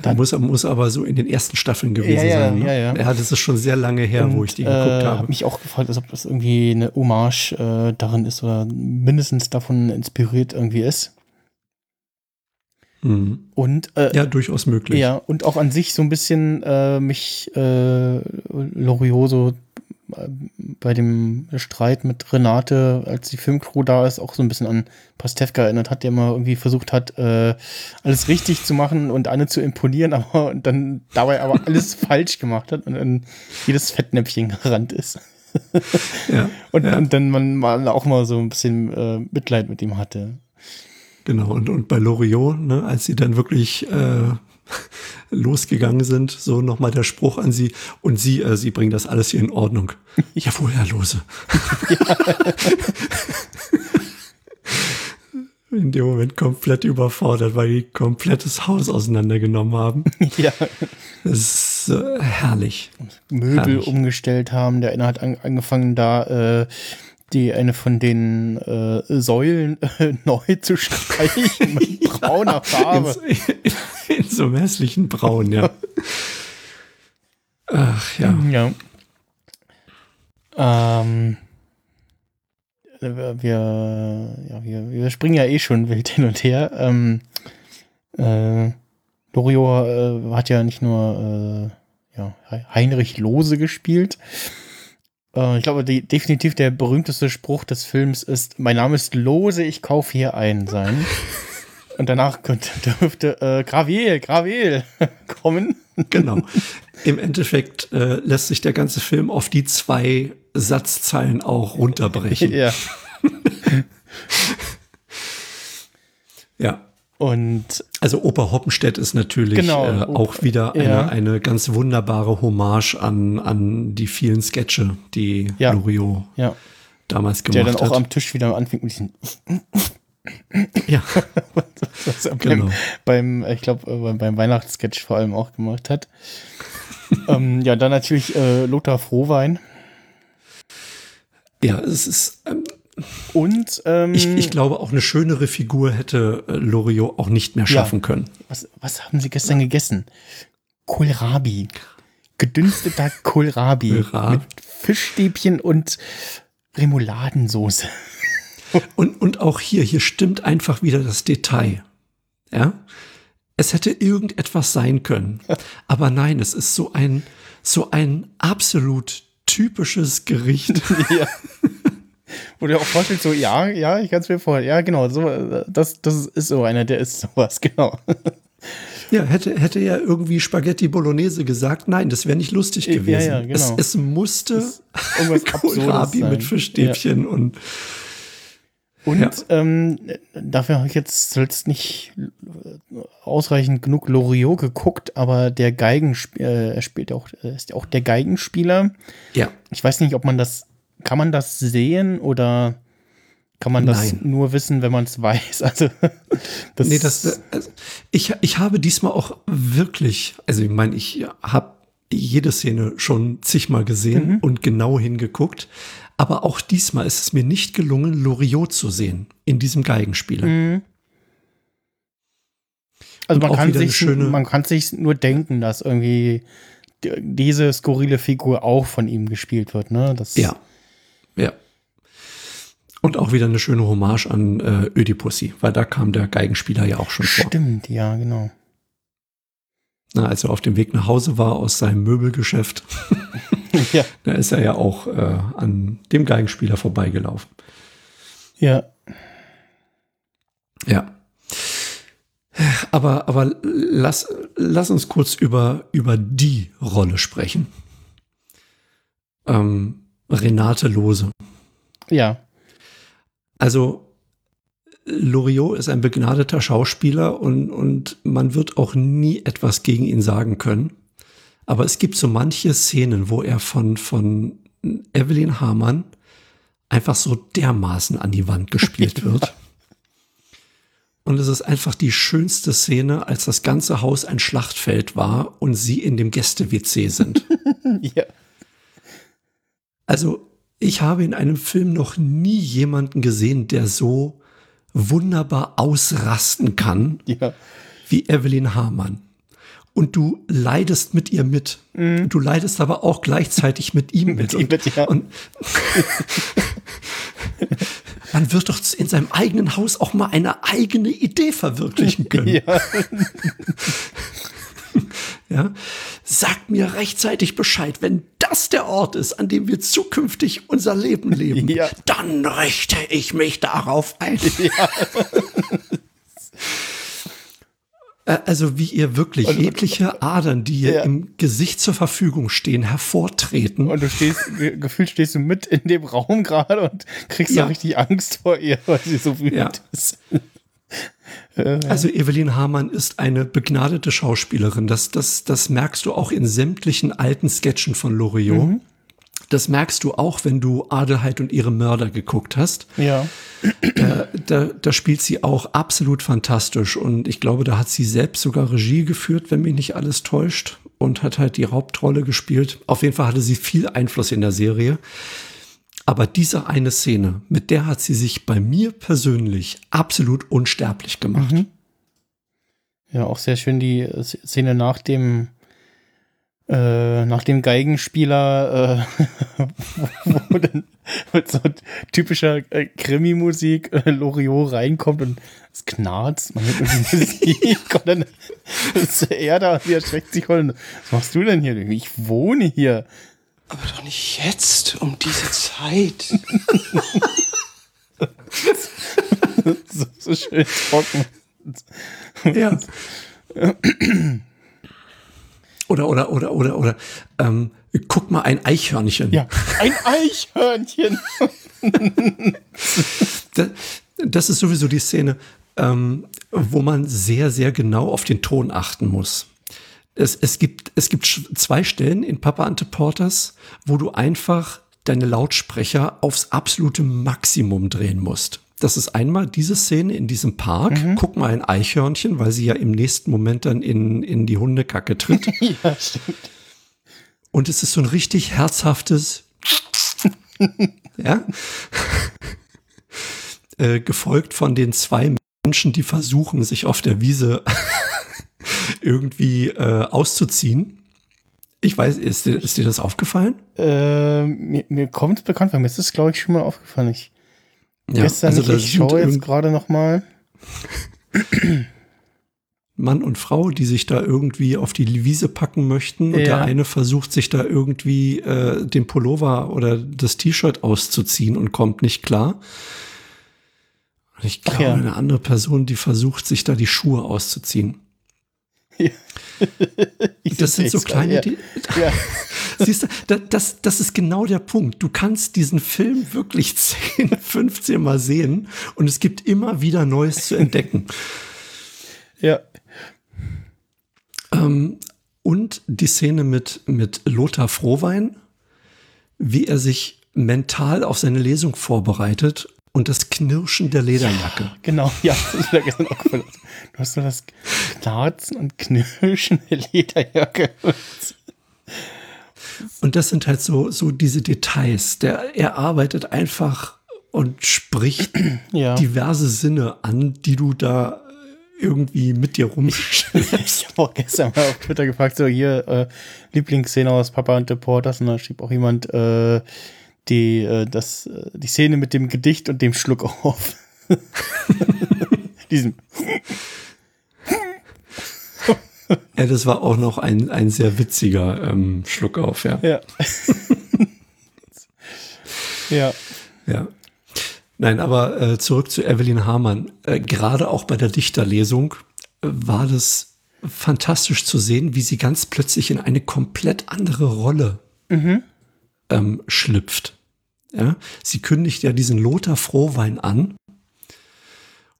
Da muss, muss aber so in den ersten Staffeln gewesen Ja, ja, sein. Ne? ja, ja. ja, das ist schon sehr lange her, wo ich die geguckt äh, habe. Hab mich auch gefragt, ob das irgendwie eine Hommage äh, darin ist oder mindestens davon inspiriert irgendwie ist. Mhm. Und äh, Ja, durchaus möglich. Ja, und auch an sich so ein bisschen äh, mich äh, Loriot so äh, bei dem Streit mit Renate, als die Filmcrew da ist, auch so ein bisschen an Pastewka erinnert hat, der immer irgendwie versucht hat, äh, alles richtig zu machen und alle zu imponieren, [LAUGHS] aber und dann dabei aber alles [LAUGHS] falsch gemacht hat und dann jedes Fettnäpfchen gerannt ist. Ja, [LAUGHS] Und, ja. und dann man mal auch mal so ein bisschen äh, Mitleid mit ihm hatte. Genau, und, und bei Loriot, ne, als sie dann wirklich äh, [LAUGHS] losgegangen sind, so nochmal der Spruch an sie, und sie, äh, sie bringen das alles hier in Ordnung. [LAUGHS] Ja, woher lose? [LAUGHS] In dem Moment komplett überfordert, weil die komplettes Haus auseinandergenommen haben. ja. Das ist äh, herrlich. Möbel Herrlich. umgestellt haben. Der eine hat an, angefangen, da äh, die eine von den äh, Säulen äh, [LAUGHS] neu zu streichen mit [LAUGHS] brauner Farbe. In, so- in so hässlichen Braun, ja. Ach ja. Ja. Ähm, wir, ja, wir, wir springen ja eh schon wild hin und her. Ähm, äh, Lorio äh, hat ja nicht nur äh, ja, Heinrich Lose gespielt. Äh, ich glaube, die, definitiv der berühmteste Spruch des Films ist: Mein Name ist Lose, ich kaufe hier ein sein. [LAUGHS] Und danach könnte, [LAUGHS] dürfte äh, Graviel, Graviel [LAUGHS] kommen. Genau. Im Endeffekt äh, lässt sich der ganze Film auf die zwei Satzzeilen auch runterbrechen. Ja. ja. Und also Oper Hoppenstedt ist natürlich Genau, äh, auch wieder eine, ja. eine ganz wunderbare Hommage an, an die vielen Sketche, die Ja. Loriot ja, damals der gemacht dann auch hat. am Tisch wieder anfängt mit diesen ja, [LAUGHS] was er Genau. beim, beim, ich glaube, beim, beim Weihnachtssketch vor allem auch gemacht hat. [LAUGHS] ähm, ja, dann natürlich äh, Lothar Frohwein. ja, es ist, ähm, Und ähm, ich, ich glaube, auch eine schönere Figur hätte äh, Loriot auch nicht mehr Ja. schaffen können. was, was haben Sie gestern gegessen? Kohlrabi. Gedünsteter [LAUGHS] Kohlrabi. Mit Fischstäbchen und Remouladensoße. [LAUGHS] Und, und auch hier, hier stimmt einfach wieder das Detail. Ja. Es hätte irgendetwas sein können. Aber nein, es ist so ein, so ein absolut typisches Gericht. [LAUGHS] ja. Wo du auch vorstellst, so, ja, ja, ich kann es mir vorstellen. Ja, genau, so, äh, das, das ist so einer, der ist sowas, [LAUGHS] genau. Ja, hätte, hätte ja irgendwie Spaghetti Bolognese gesagt, nein, das wäre nicht lustig Ja, gewesen. ja, genau. es, es musste Irgendwas [LAUGHS] Absurdes Kohlrabi mit Fischstäbchen und Und Ja. ähm, dafür habe ich jetzt zuletzt nicht ausreichend genug Loriot geguckt, aber der Geigenspieler äh, spielt auch, ist ja auch der Geigenspieler. ja, Ich weiß nicht, ob man das, kann man das sehen oder kann man das Nein. nur wissen, wenn man es weiß? [LAUGHS] Also das, Nee, das, also ich, ich habe diesmal auch wirklich, also ich meine, ich habe jede Szene schon zigmal gesehen Mhm. und genau hingeguckt. Aber auch diesmal ist es mir nicht gelungen, Loriot zu sehen in diesem Geigenspieler. Mhm. Also man kann sich man kann sich nur denken, dass irgendwie die- diese skurrile Figur auch von ihm gespielt wird, ne? Das, Ja. Ja. Und auch wieder eine schöne Hommage an äh, Ödipussy, weil da kam der Geigenspieler ja auch schon vor. Stimmt, ja, genau. Na, als er auf dem Weg nach Hause war aus seinem Möbelgeschäft, [LAUGHS] ja. da ist er ja auch äh, an dem Geigenspieler vorbeigelaufen. Ja. Ja. Aber, aber lass, lass uns kurz über, über die Rolle sprechen. Ähm, Renate Lose. Ja. Also, Loriot ist ein begnadeter Schauspieler und, und man wird auch nie etwas gegen ihn sagen können. Aber es gibt so manche Szenen, wo er von, von Evelyn Hamann einfach so dermaßen an die Wand gespielt [LAUGHS] wird. Und es ist einfach die schönste Szene, als das ganze Haus ein Schlachtfeld war und sie in dem Gäste-WC sind. [LAUGHS] Ja. Also, ich habe in einem Film noch nie jemanden gesehen, der so wunderbar ausrasten kann Ja. wie Evelyn Hamann. Und du leidest mit ihr mit. Du leidest aber auch gleichzeitig mit ihm mit. ihm mit, ja. und [LAUGHS] man wird doch in seinem eigenen Haus auch mal eine eigene Idee verwirklichen können. Ja. [LAUGHS] [LAUGHS] Ja? Sagt mir rechtzeitig Bescheid, wenn das der Ort ist, an dem wir zukünftig unser Leben leben, Ja. dann richte ich mich darauf ein. [LAUGHS] Äh, Also wie ihr wirklich jegliche Adern, die ihr Ja. im Gesicht zur Verfügung stehen, hervortreten. Und du stehst, ge- gefühlt stehst du mit in dem Raum gerade und kriegst Ja. da richtig Angst vor ihr, weil sie so wütend Ja. ist. Also Evelyn Hamann ist eine begnadete Schauspielerin. Das, das, das merkst du auch in sämtlichen alten Sketchen von Loriot. Das merkst du auch, wenn du Adelheid und ihre Mörder geguckt hast. Ja. Da, da spielt sie auch absolut fantastisch. Und ich glaube, da hat sie selbst sogar Regie geführt, wenn mich nicht alles täuscht. Und hat halt die Hauptrolle gespielt. Auf jeden Fall hatte sie viel Einfluss in der Serie. Aber diese eine Szene, mit der hat sie sich bei mir persönlich absolut unsterblich gemacht. Ja, auch sehr schön die äh, Szene nach dem äh, nach dem Geigenspieler, äh, [LAUGHS] wo, dann mit so typischer äh, Krimi-Musik äh, Loriot reinkommt und es knarzt, man hört irgendwie Musik [LAUGHS] und dann ist er da und er erschreckt sich voll. Was machst du denn hier? Ich wohne hier. Aber doch nicht jetzt, um diese Zeit. so, so schön trocken. Ja. oder, oder, oder, oder, oder, ähm, guck mal, ein Eichhörnchen. Ja, ein Eichhörnchen. das, das ist sowieso die Szene, ähm, wo man sehr, sehr genau auf den Ton achten muss. Es, es, gibt, es gibt zwei Stellen in Papa Ante Porters, wo du einfach deine Lautsprecher aufs absolute Maximum drehen musst. Das ist einmal diese Szene in diesem Park. Mhm. Guck mal ein Eichhörnchen, weil sie ja im nächsten Moment dann in, in die Hundekacke tritt. [LAUGHS] ja, stimmt. Und es ist so ein richtig herzhaftes, ja, [LAUGHS] äh, gefolgt von den zwei Menschen, die versuchen, sich auf der Wiese irgendwie äh, auszuziehen. Ich weiß, ist dir, ist dir das aufgefallen? Äh, mir, mir kommt es bekannt vor. Mir ist das, glaube ich, schon mal aufgefallen. Ich, ja, gestern also nicht, ich schaue jetzt gerade noch mal. Mann und Frau, die sich da irgendwie auf die Wiese packen möchten. Und der eine versucht sich da irgendwie äh, den Pullover oder das T-Shirt auszuziehen und kommt nicht klar. Und ich glaube, ja. eine andere Person, die versucht sich da die Schuhe auszuziehen. [LAUGHS] Ja. das sind so kleine. Ja. ja. [LAUGHS] Siehst du, das, das ist genau der Punkt. Du kannst diesen Film wirklich [LAUGHS] 10, 15 Mal sehen und es gibt immer wieder Neues zu entdecken. Ja. Ähm, und die Szene mit, mit Lothar Frohwein, wie er sich mental auf seine Lesung vorbereitet und das Knirschen der Lederjacke. Ja, genau, ja, das ist mir gestern auch Du hast so das Knarzen und Knirschen der Lederjacke. Und das sind halt so, so diese Details. Der, er arbeitet einfach und spricht [CLEARS THROAT] ja. diverse Sinne an, die du da irgendwie mit dir rumschleppst. ich habe auch gestern mal auf Twitter gefragt, so hier äh, Lieblingsszene aus Papa und Deporters und da schrieb auch jemand äh, die, äh, das, äh, die Szene mit dem Gedicht und dem Schluck auf. [LAUGHS] Diesen. ja, das war auch noch ein, ein sehr witziger ähm, Schluck auf, ja. Ja. [LAUGHS] ja. Ja. Nein, aber äh, zurück zu Evelyn Hamann. Äh, Gerade auch bei der Dichterlesung äh, war das fantastisch zu sehen, wie sie ganz plötzlich in eine komplett andere Rolle mhm. ähm, schlüpft. Ja? Sie kündigt ja diesen Lothar Frohwein an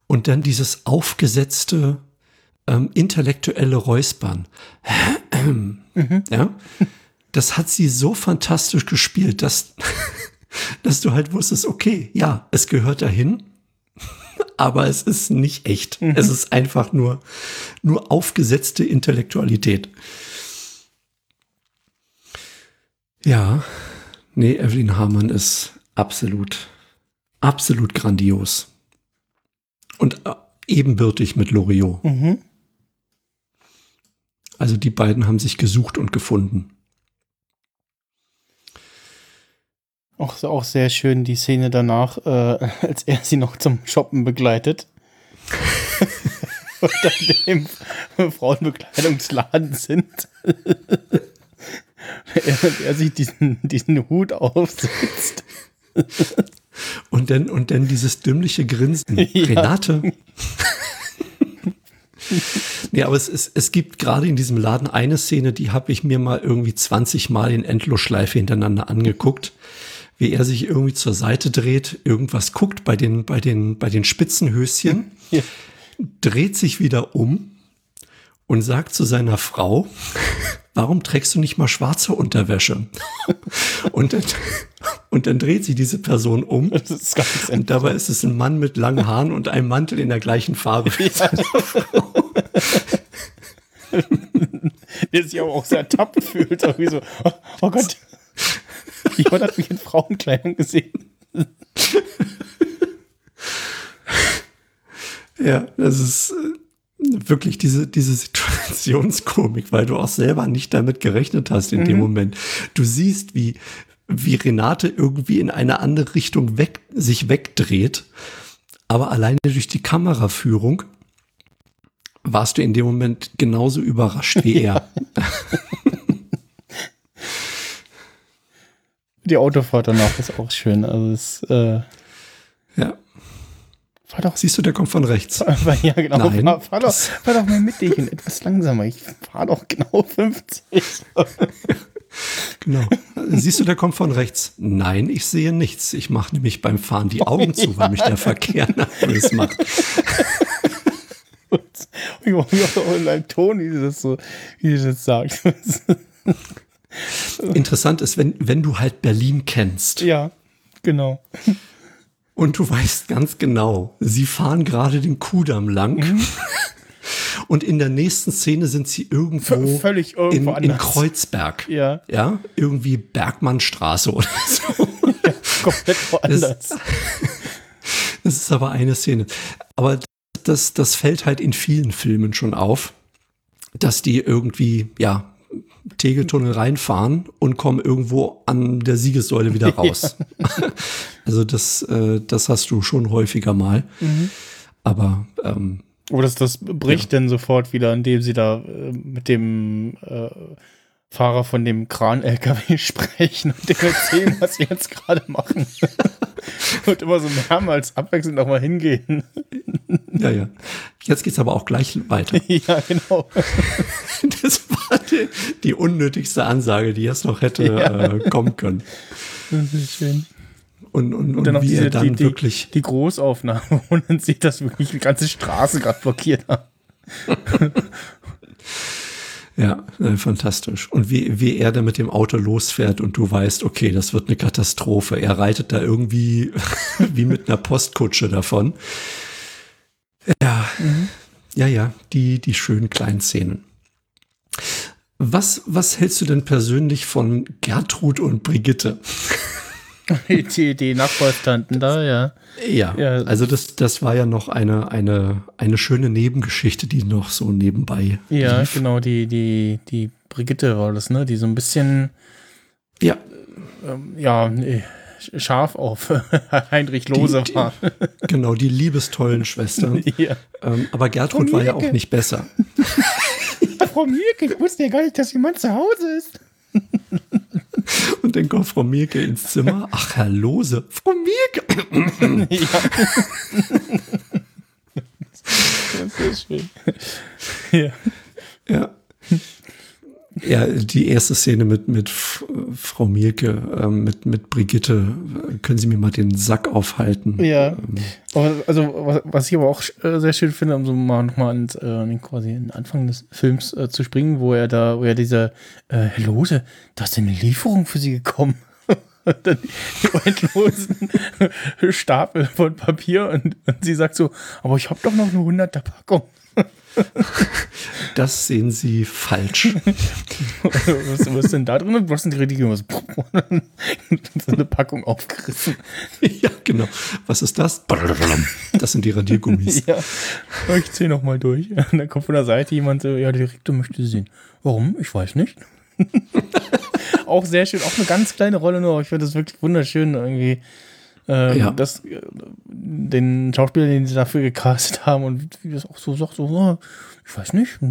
und dann dieses aufgesetzte ähm, intellektuelle Räuspern. Mhm. Ja? Das hat sie so fantastisch gespielt, dass [LAUGHS] dass du halt wusstest, okay, ja, es gehört dahin, [LAUGHS] aber es ist nicht echt. Mhm. Es ist einfach nur, nur aufgesetzte Intellektualität. Ja, nee, Evelyn Hamann ist absolut, absolut grandios. Und äh, ebenbürtig mit Loriot. Mhm. Also die beiden haben sich gesucht und gefunden. Auch, auch sehr schön die Szene danach, äh, [LAUGHS] als er sie noch zum Shoppen begleitet. [LAUGHS] Unter dem Frauenbekleidungsladen sind. [LAUGHS] er, er sich diesen, diesen Hut aufsetzt. Und dann, und dann dieses dümmliche Grinsen. Ja. Renate. ja, aber es, es, es gibt gerade in diesem Laden eine Szene, die habe ich mir mal irgendwie 20 Mal in Endlosschleife hintereinander angeguckt wie er sich irgendwie zur Seite dreht, irgendwas guckt bei den, bei den, bei den Spitzenhöschen, ja. dreht sich wieder um und sagt zu seiner Frau, warum trägst du nicht mal schwarze Unterwäsche? und, dann, und dann dreht sich diese Person um. und dabei ist es ein Mann mit langen Haaren und einem Mantel in der gleichen Farbe. Ja. Der sich aber auch sehr ertappt fühlt. Irgendwie so, oh, oh Gott, Jemand hat mich in Frauenkleidung gesehen. ja, das ist äh, wirklich diese, diese Situationskomik, weil du auch selber nicht damit gerechnet hast in dem Mhm. Moment. Du siehst, wie, wie Renate irgendwie in eine andere Richtung weg, sich wegdreht, aber alleine durch die Kameraführung warst du in dem Moment genauso überrascht wie er. [LAUGHS] Die Autofahrt danach ist auch schön. Also es äh, Ja. Fahr doch, Siehst du, der kommt von rechts. [LAUGHS] ja genau, Nein. fahr, fahr, doch, fahr doch mal mit dich und etwas langsamer. Ich fahr doch genau 50. [LAUGHS] Genau. Siehst du, der kommt von rechts. Nein, ich sehe nichts. Ich mache nämlich beim Fahren die Augen zu, weil mich der [LAUGHS] Verkehr nervös macht. Ich war auch in einem Ton, wie sie das so, wie sie das sagt. Interessant ist, wenn, wenn du halt Berlin kennst ja, genau. Und du weißt ganz genau, sie fahren gerade den Kudamm lang Mhm. [LAUGHS] und in der nächsten Szene sind sie irgendwo völlig irgendwo in, in. Kreuzberg. Ja, Ja, irgendwie Bergmannstraße [LAUGHS] oder so. komplett [LAUGHS] woanders. Das ist aber eine Szene. Aber das, das fällt halt in vielen Filmen schon auf, dass die irgendwie, ja, Tegeltunnel reinfahren und kommen irgendwo an der Siegessäule wieder [LAUGHS] raus. also das, äh, das hast du schon häufiger mal. Aber ähm, Oder das, das bricht dann sofort wieder, indem sie da äh, mit dem äh, Fahrer von dem Kran-LKW [LAUGHS] sprechen und dem erzählen, was sie jetzt gerade machen. [LAUGHS] und immer so mehrmals abwechselnd nochmal hingehen. [LAUGHS] ja, ja. Jetzt geht's aber auch gleich weiter. ja, genau. Das war die, die unnötigste Ansage, die jetzt noch hätte Ja. äh, kommen können. Das ist schön. Und, und, und, Und dann wie diese, er dann die, wirklich. die Großaufnahme, wo man sieht, dass wirklich die ganze Straße gerade blockiert hat. Ja, äh, fantastisch. Und wie, wie er da mit dem Auto losfährt und du weißt, okay, das wird eine Katastrophe. Er reitet da irgendwie [LAUGHS] wie mit einer Postkutsche davon. Ja, ja, ja, die, die schönen kleinen Szenen. Was, was hältst du denn persönlich von Gertrud und Brigitte? [LAUGHS] Die, die Nachbarstanten da, ja. Ja, Ja. also das, das war ja noch eine, eine, eine schöne Nebengeschichte, die noch so nebenbei Ja, lief. genau, die, die, die Brigitte war das, ne? Die so ein bisschen, Ja, ähm, ja, nee, scharf auf [LAUGHS] Heinrich Lose die- war. genau, die liebestollen Schwestern. [LAUGHS] ja. ähm, aber Gertrud war ja auch nicht besser. Frau Mirke, ich wusste ja gar nicht, dass jemand zu Hause ist. [LAUGHS] Und dann kommt Frau Mirke ins Zimmer. Ach, Herr Lose. Frau Mirke. [LAUGHS] ja. das ist schön. ja. Ja. Ja, die erste Szene mit, mit Frau Mirke, ähm, mit, mit Brigitte. Können Sie mir mal den Sack aufhalten? Ja. Ähm, also, was, was ich aber auch äh, sehr schön finde, um so mal nochmal ins, äh, an den quasi in den Anfang des Films äh, zu springen, wo er da, wo er dieser, äh, Herr Lose, da ist eine Lieferung für Sie gekommen. [LAUGHS] Dann die endlosen [LAUGHS] Stapel von Papier und, und sie sagt so, aber ich habe doch noch eine 100er Packung. [LAUGHS] Das sehen Sie falsch. [LAUGHS] was, was ist denn da drin? Was sind die? Was, [LAUGHS] so eine Packung aufgerissen. ja, genau. Was ist das? Das sind die Radiergummis. Ja, ich zähle nochmal durch. Und dann kommt von der Seite jemand so, ja, der Direktor möchte sie sehen. Warum? Ich weiß nicht. auch sehr schön, auch eine ganz kleine Rolle nur, ich finde das wirklich wunderschön irgendwie. Ähm, Ja. das, äh, den Schauspieler, den sie dafür gecastet haben und wie das auch so sagt, so, oh, ich weiß nicht. [LAUGHS]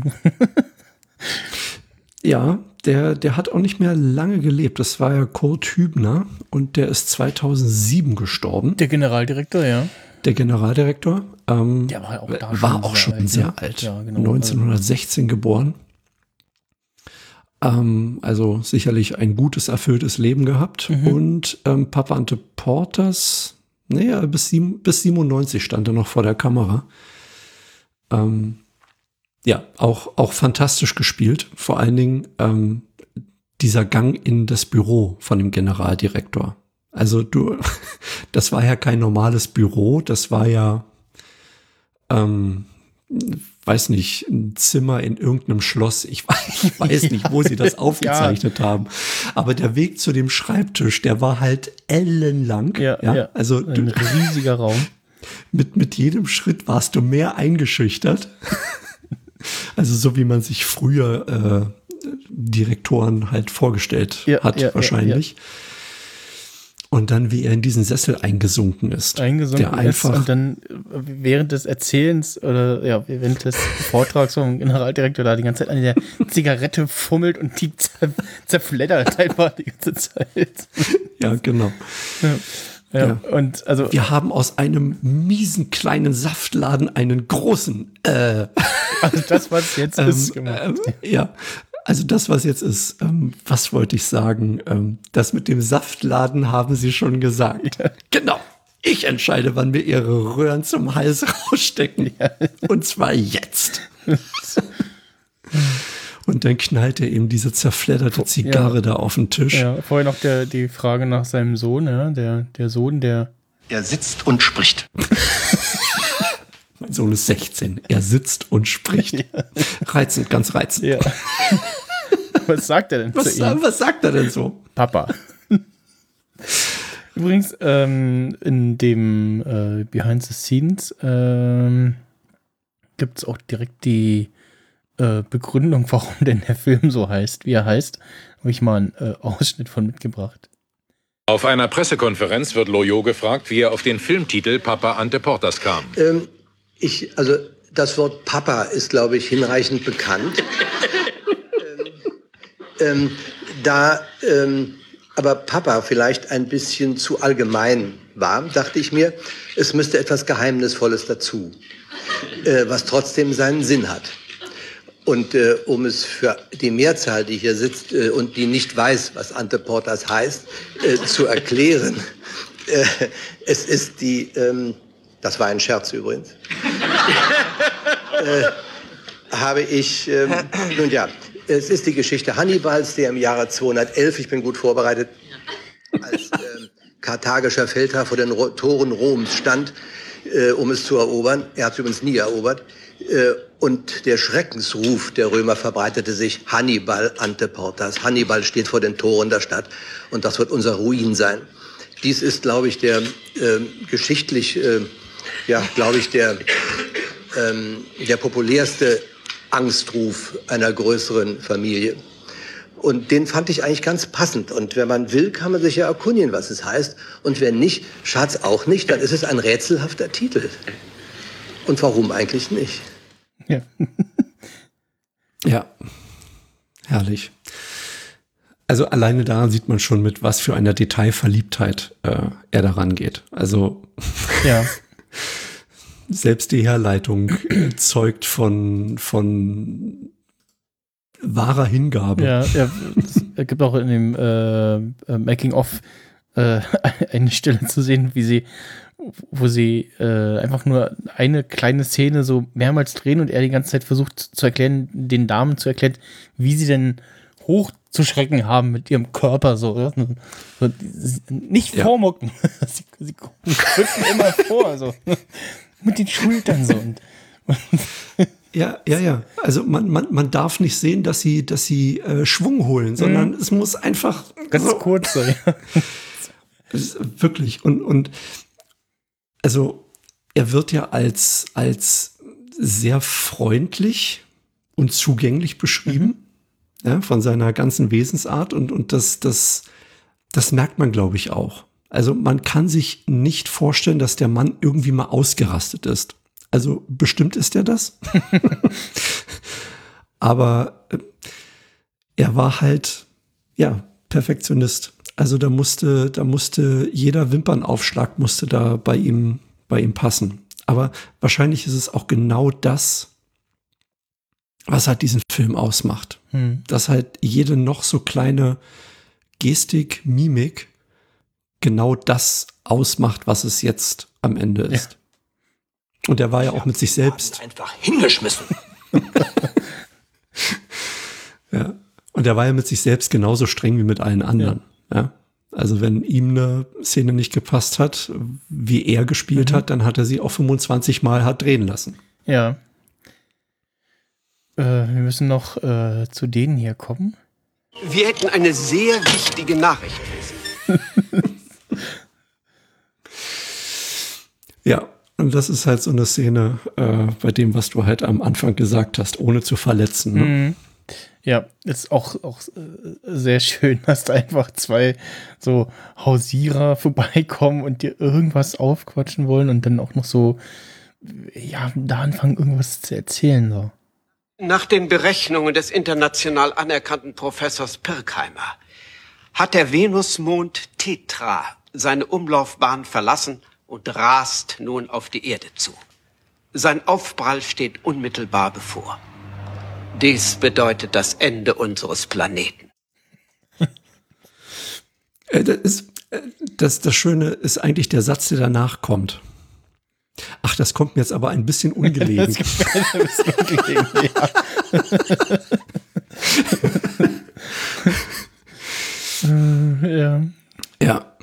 Ja, der, der hat auch nicht mehr lange gelebt. Das war ja Kurt Hübner und der ist 2007 gestorben, Der Generaldirektor, ja. der Generaldirektor. Ähm, Der war auch da war schon auch sehr schon alt, sehr ne? alt. Ja, genau. 1916 geboren. Ähm, also sicherlich ein gutes, erfülltes Leben gehabt. Mhm. Und ähm, Papa Ante Porters, naja, bis, sieben, bis 97 stand er noch vor der Kamera. Ähm, ja, auch, auch fantastisch gespielt. Vor allen Dingen ähm, dieser Gang in das Büro von dem Generaldirektor. Also du, [LAUGHS] das war ja kein normales Büro, das war ja, ähm, weiß nicht, ein Zimmer in irgendeinem Schloss. Ich [LAUGHS] weiß, ich weiß nicht, wo sie das [LAUGHS] aufgezeichnet haben. Aber der Weg zu dem Schreibtisch, der war halt ellenlang. Ja, ja. Also Ein riesiger Raum. [LAUGHS] mit, mit jedem Schritt warst du mehr eingeschüchtert. Also so wie man sich früher äh, Direktoren halt vorgestellt Ja, hat, ja, ja, wahrscheinlich. Und dann, wie er in diesen Sessel eingesunken ist. eingesunken der einfach, ist und dann äh, während des Erzählens oder ja, während des Vortrags vom Generaldirektor da die ganze Zeit an der Zigarette fummelt und die zer zerfleddert einfach die ganze Zeit. ja, genau. Ja, Ja. und also Wir haben aus einem miesen kleinen Saftladen einen großen, äh, Also das, was jetzt [LAUGHS] ist, gemacht. ähm, ja, also das, was jetzt ist, ähm, was wollte ich sagen? Ähm, das mit dem Saftladen haben Sie schon gesagt. Genau. Ich entscheide, wann wir Ihre Röhren zum Hals [LAUGHS] rausstecken. Und zwar jetzt. Und dann knallt er eben diese zerfledderte Zigarre da auf den Tisch. Ja, vorher noch der, die Frage nach seinem Sohn, ja, der, der Sohn, der Er sitzt und spricht. [LAUGHS] Mein Sohn ist 16. Er sitzt und spricht. [LAUGHS] Reizend, ganz reizend. ja. [LAUGHS] Was sagt er denn Was, zu ihm? was sagt er denn so? Papa. Übrigens, ähm, in dem äh, Behind the Scenes ähm, gibt es auch direkt die äh, Begründung, [LAUGHS] warum denn der Film so heißt, wie er heißt. Habe ich mal einen äh, Ausschnitt von mitgebracht. Auf einer Pressekonferenz wird Loyo gefragt, wie er auf den Filmtitel Papa Ante Portas kam. Ähm, ich, also das Wort Papa ist, glaube ich, hinreichend bekannt. [LAUGHS] ähm, ähm, da ähm, aber Papa vielleicht ein bisschen zu allgemein war, dachte ich mir, es müsste etwas Geheimnisvolles dazu, äh, was trotzdem seinen Sinn hat. Und äh, um es für die Mehrzahl, die hier sitzt äh, und die nicht weiß, was Ante Portas heißt, äh, zu erklären, [LAUGHS] äh, es ist die, ähm, das war ein Scherz übrigens, [LAUGHS] äh, habe ich, ähm, [CLEARS THROAT] nun ja, es ist die Geschichte Hannibals, der im Jahre 211, ich bin gut vorbereitet, als ähm, karthagischer Feldherr vor den Ro Toren Roms stand, äh, um es zu erobern. Er hat es übrigens nie erobert. Äh, und der Schreckensruf der Römer verbreitete sich, Hannibal ante portas. Hannibal steht vor den Toren der Stadt und das wird unser Ruin sein. Dies ist, glaube ich, der äh, geschichtlich, äh, ja, glaube ich, der, ähm, der populärste Angstruf einer größeren Familie. Und den fand ich eigentlich ganz passend. Und wenn man will, kann man sich ja erkundigen, was es heißt. Und wenn nicht, Schatz auch nicht, dann ist es ein rätselhafter Titel. Und warum eigentlich nicht? Ja. [LAUGHS] Ja, herrlich. Also alleine da sieht man schon mit was für einer Detailverliebtheit äh, er daran geht. Also ja. [LAUGHS] selbst die Herleitung äh, [CLEARS THROAT] zeugt von, von wahrer Hingabe. Ja, ja, es gibt auch in dem äh, äh, Making of äh, [LAUGHS] eine Stelle zu sehen, wie sie, wo sie äh, einfach nur eine kleine Szene so mehrmals drehen und er die ganze Zeit versucht zu erklären, den Damen zu erklären, wie sie denn hochzuschrecken haben mit ihrem Körper so. oder? so nicht Ja. vormucken. [LAUGHS] sie, sie rücken immer vor, so. [LAUGHS] mit den Schultern so. Und, Ja, ja, ja. Also man, man, man darf nicht sehen, dass sie, dass sie äh, Schwung holen, sondern es muss einfach ganz so, kurz so, ja. [LAUGHS] Wirklich und und also er wird ja als als sehr freundlich und zugänglich beschrieben, ja, von seiner ganzen Wesensart und und das das das merkt man glaube ich auch. Also man kann sich nicht vorstellen, dass der Mann irgendwie mal ausgerastet ist. Also bestimmt ist er das. [LAUGHS] Aber äh, er war halt, ja, Perfektionist. Also da musste, da musste jeder Wimpernaufschlag musste da bei ihm, bei ihm passen. Aber wahrscheinlich ist es auch genau das, was halt diesen Film ausmacht. Hm. Dass halt jede noch so kleine Gestik, Mimik genau das ausmacht, was es jetzt am Ende ist. Und er war ja auch mit sich selbst. Einfach hingeschmissen. [LAUGHS] Ja. Und er war ja mit sich selbst genauso streng wie mit allen anderen. Ja. Also wenn ihm eine Szene nicht gepasst hat, wie er gespielt hat, dann hat er sie auch 25 Mal hat drehen lassen. Ja. Äh, wir müssen noch äh, zu denen hier kommen. Wir hätten eine sehr wichtige Nachricht für [LAUGHS] Sie. Ja. Und das ist halt so eine Szene äh, bei dem, was du halt am Anfang gesagt hast, ohne zu verletzen. Ne? Mhm. Ja, ist auch, auch äh, sehr schön, [LAUGHS] dass da einfach zwei so Hausierer [LAUGHS] vorbeikommen und dir irgendwas aufquatschen wollen und dann auch noch so, ja, da anfangen, irgendwas zu erzählen. So. Nach den Berechnungen des international anerkannten Professors Pirkheimer hat der Venusmond Tetra seine Umlaufbahn verlassen und rast nun auf die Erde zu. Sein Aufprall steht unmittelbar bevor. Dies bedeutet das Ende unseres Planeten. [LAUGHS] Äh, das, ist, äh, das, das Schöne ist eigentlich der Satz, der danach kommt. Ach, das kommt mir jetzt aber ein bisschen ungelegen. [LAUGHS] Äh, ja. Ja.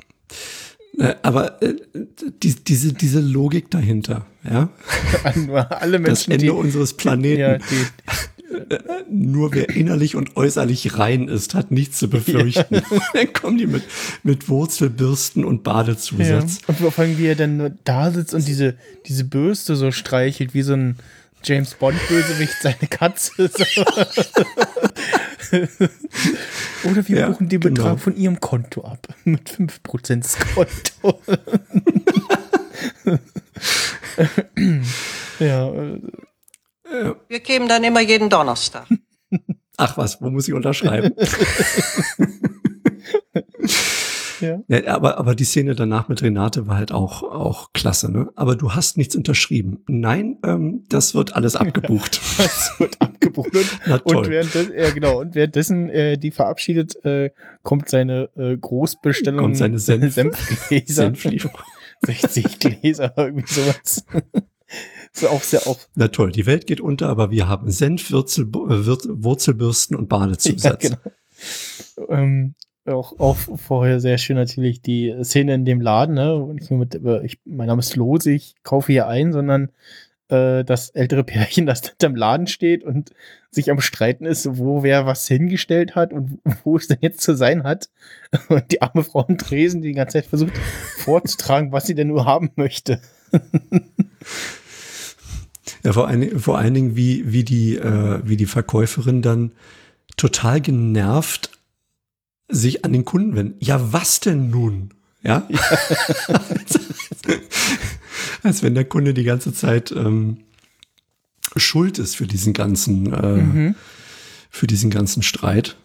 Äh, Aber äh, die, diese, diese Logik dahinter, ja. [LAUGHS] Alle Menschen, das Ende die, unseres Planeten. Ja, die, [LAUGHS] Nur wer innerlich und äußerlich rein ist, hat nichts zu befürchten. [LAUGHS] Dann kommen die mit, mit Wurzelbürsten und ja. Badezusatz. Und vor allem, wie er dann nur da sitzt und diese, diese Bürste so streichelt, wie so ein James Bond-Bösewicht seine Katze. [LAUGHS] Oder wir Ja, buchen den Betrag genau. von ihrem Konto ab. Mit 5% des Konto. Ja, [LAUGHS] Wir kämen dann immer jeden Donnerstag. [LAUGHS] Ach was, wo muss ich unterschreiben? [LAUGHS] ja. ja, aber, aber die Szene danach mit Renate war halt auch, auch klasse, ne? Aber du hast nichts unterschrieben. Nein, ähm, das wird alles abgebucht. Das wird abgebucht. Und, Na toll. und währenddessen, ja, genau, und währenddessen äh, die verabschiedet, äh, kommt seine äh, Großbestellung. Kommt seine Senf- Senfgläser. Senflieferung. 60 Gläser, irgendwie sowas. Ist auch sehr auf. Na toll, die Welt geht unter, aber wir haben Senf, äh, Wurzelbürsten und Badezusatz. [LAUGHS] Ja, genau. ähm, auch, auch vorher sehr schön natürlich die Szene in dem Laden, ne? Und ich, mit, äh, ich, mein Name ist Lose, ich kaufe hier ein, sondern äh, das ältere Pärchen, [LAUGHS] das da im Laden steht und sich am Streiten ist, wo wer was hingestellt hat und wo es denn jetzt zu sein hat. [LAUGHS] Und die arme Frau im Tresen, die die ganze Zeit versucht vorzutragen, was sie denn nur haben möchte. Ja, vor, allen, vor allen Dingen, wie, wie, die, äh, wie die Verkäuferin dann total genervt sich an den Kunden wendet. Ja, was denn nun? Ja. als, [LAUGHS] als wenn der Kunde die ganze Zeit ähm, schuld ist für diesen ganzen, äh, für diesen ganzen Streit.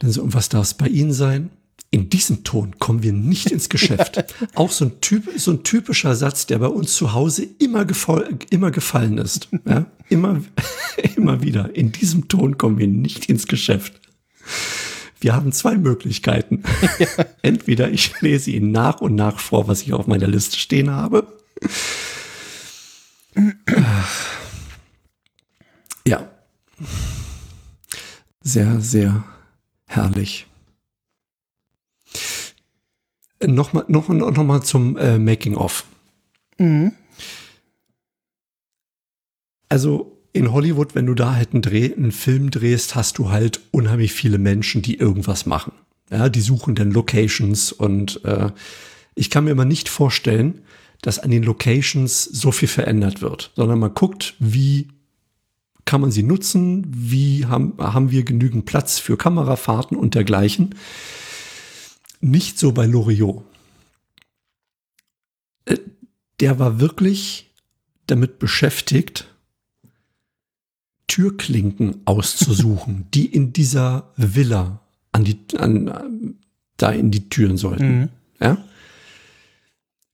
Dann so, und was darf es bei Ihnen sein? In diesem Ton kommen wir nicht ins Geschäft. [LAUGHS] Auch so ein, typ, so ein typischer Satz, der bei uns zu Hause immer, immer gefallen ist. Ja? Immer, [LAUGHS] immer wieder. In diesem Ton kommen wir nicht ins Geschäft. Wir haben zwei Möglichkeiten. [LAUGHS] Entweder ich lese Ihnen nach und nach vor, was ich auf meiner Liste stehen habe. Ja. Sehr, sehr herrlich. Nochmal noch, noch mal zum äh, Making-of. Mhm. Also in Hollywood, wenn du da halt einen, Dreh, einen Film drehst, hast du halt unheimlich viele Menschen, die irgendwas machen. Ja, die suchen dann Locations und äh, ich kann mir immer nicht vorstellen, dass an den Locations so viel verändert wird, sondern man guckt, wie kann man sie nutzen, wie haben, haben wir genügend Platz für Kamerafahrten und dergleichen. Nicht so bei Loriot. Äh, Der war wirklich damit beschäftigt, Türklinken auszusuchen, [LAUGHS] die in dieser Villa an die, an, da in die Türen sollten. Mhm. Ja.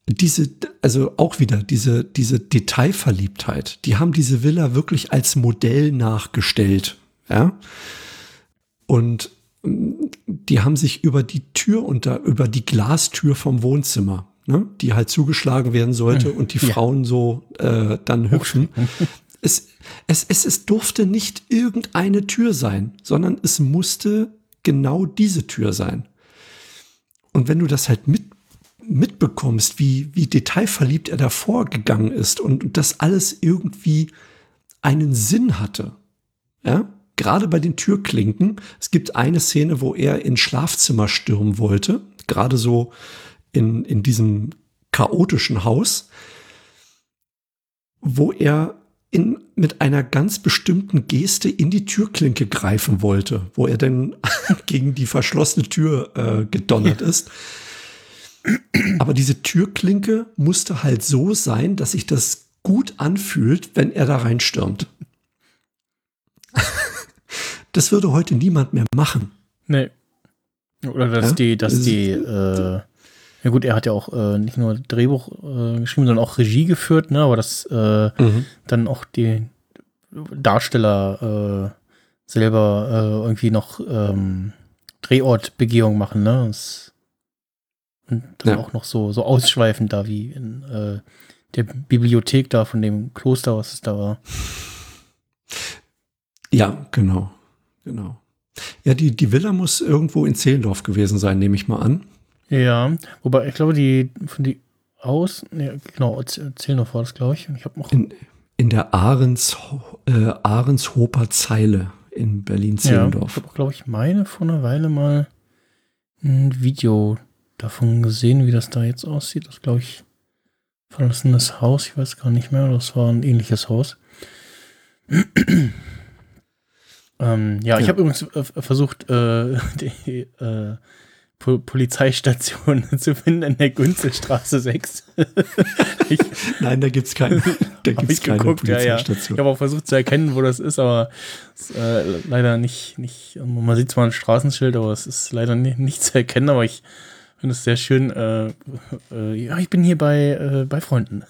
Diese, also auch wieder diese, diese Detailverliebtheit, die haben diese Villa wirklich als Modell nachgestellt. Ja. Und die haben sich über die Tür unter, über die Glastür vom Wohnzimmer, ne, die halt zugeschlagen werden sollte und die Ja. Frauen so äh, dann hüpfen. [LAUGHS] es, es, es, es durfte nicht irgendeine Tür sein, sondern es musste genau diese Tür sein. Und wenn du das halt mit, mitbekommst, wie, wie detailverliebt er davor gegangen ist und das alles irgendwie einen Sinn hatte, ja, gerade bei den Türklinken, es gibt eine Szene, wo er ins Schlafzimmer stürmen wollte, gerade so in, in diesem chaotischen Haus. wo er in, mit einer ganz bestimmten Geste in die Türklinke greifen wollte, wo er dann [LAUGHS] gegen die verschlossene Tür äh, gedonnert ist. Aber diese Türklinke musste halt so sein, dass sich das gut anfühlt, wenn er da reinstürmt. [LAUGHS] das würde heute niemand mehr machen. Nee. Oder dass Ja? die, dass die, äh, ja gut, er hat ja auch äh, nicht nur Drehbuch äh, geschrieben, sondern auch Regie geführt, ne? Aber dass äh, dann auch die Darsteller äh, selber äh, irgendwie noch ähm, Drehortbegehung machen, ne? Das, und dann Ja. auch noch so, so ausschweifend da wie in äh, der Bibliothek da von dem Kloster, was es da war. Ja, genau. Genau. Ja, die, die Villa muss irgendwo in Zehlendorf gewesen sein, nehme ich mal an. Ja, wobei ich glaube, die von die aus, ne, genau, Zählendorf war das, glaube ich. Ich habe noch In, in der Ahrens, äh, Ahrenshoper Zeile in Ja, Berlin-Zehlendorf. ich habe, glaube ich, meine vor einer Weile mal ein Video davon gesehen, wie das da jetzt aussieht. Das glaube ich verlassenes Haus, ich weiß gar nicht mehr, das war ein ähnliches Haus. Ähm, ja, ich Ja. habe übrigens äh, versucht, äh, [LAUGHS] die äh, Po- Polizeistation [LAUGHS] zu finden in der Günzelstraße 6. [LAUGHS] ich, Nein, da gibt's keine, da gibt's ich keine geguckt, ja, ja. Polizeistation. Ich habe auch versucht zu erkennen, wo das ist, aber ist, äh, leider nicht, nicht. Man sieht zwar ein Straßenschild, aber es ist leider nicht, nicht zu erkennen, aber ich finde es sehr schön. Äh, ja, ich bin hier bei, bei Freunden.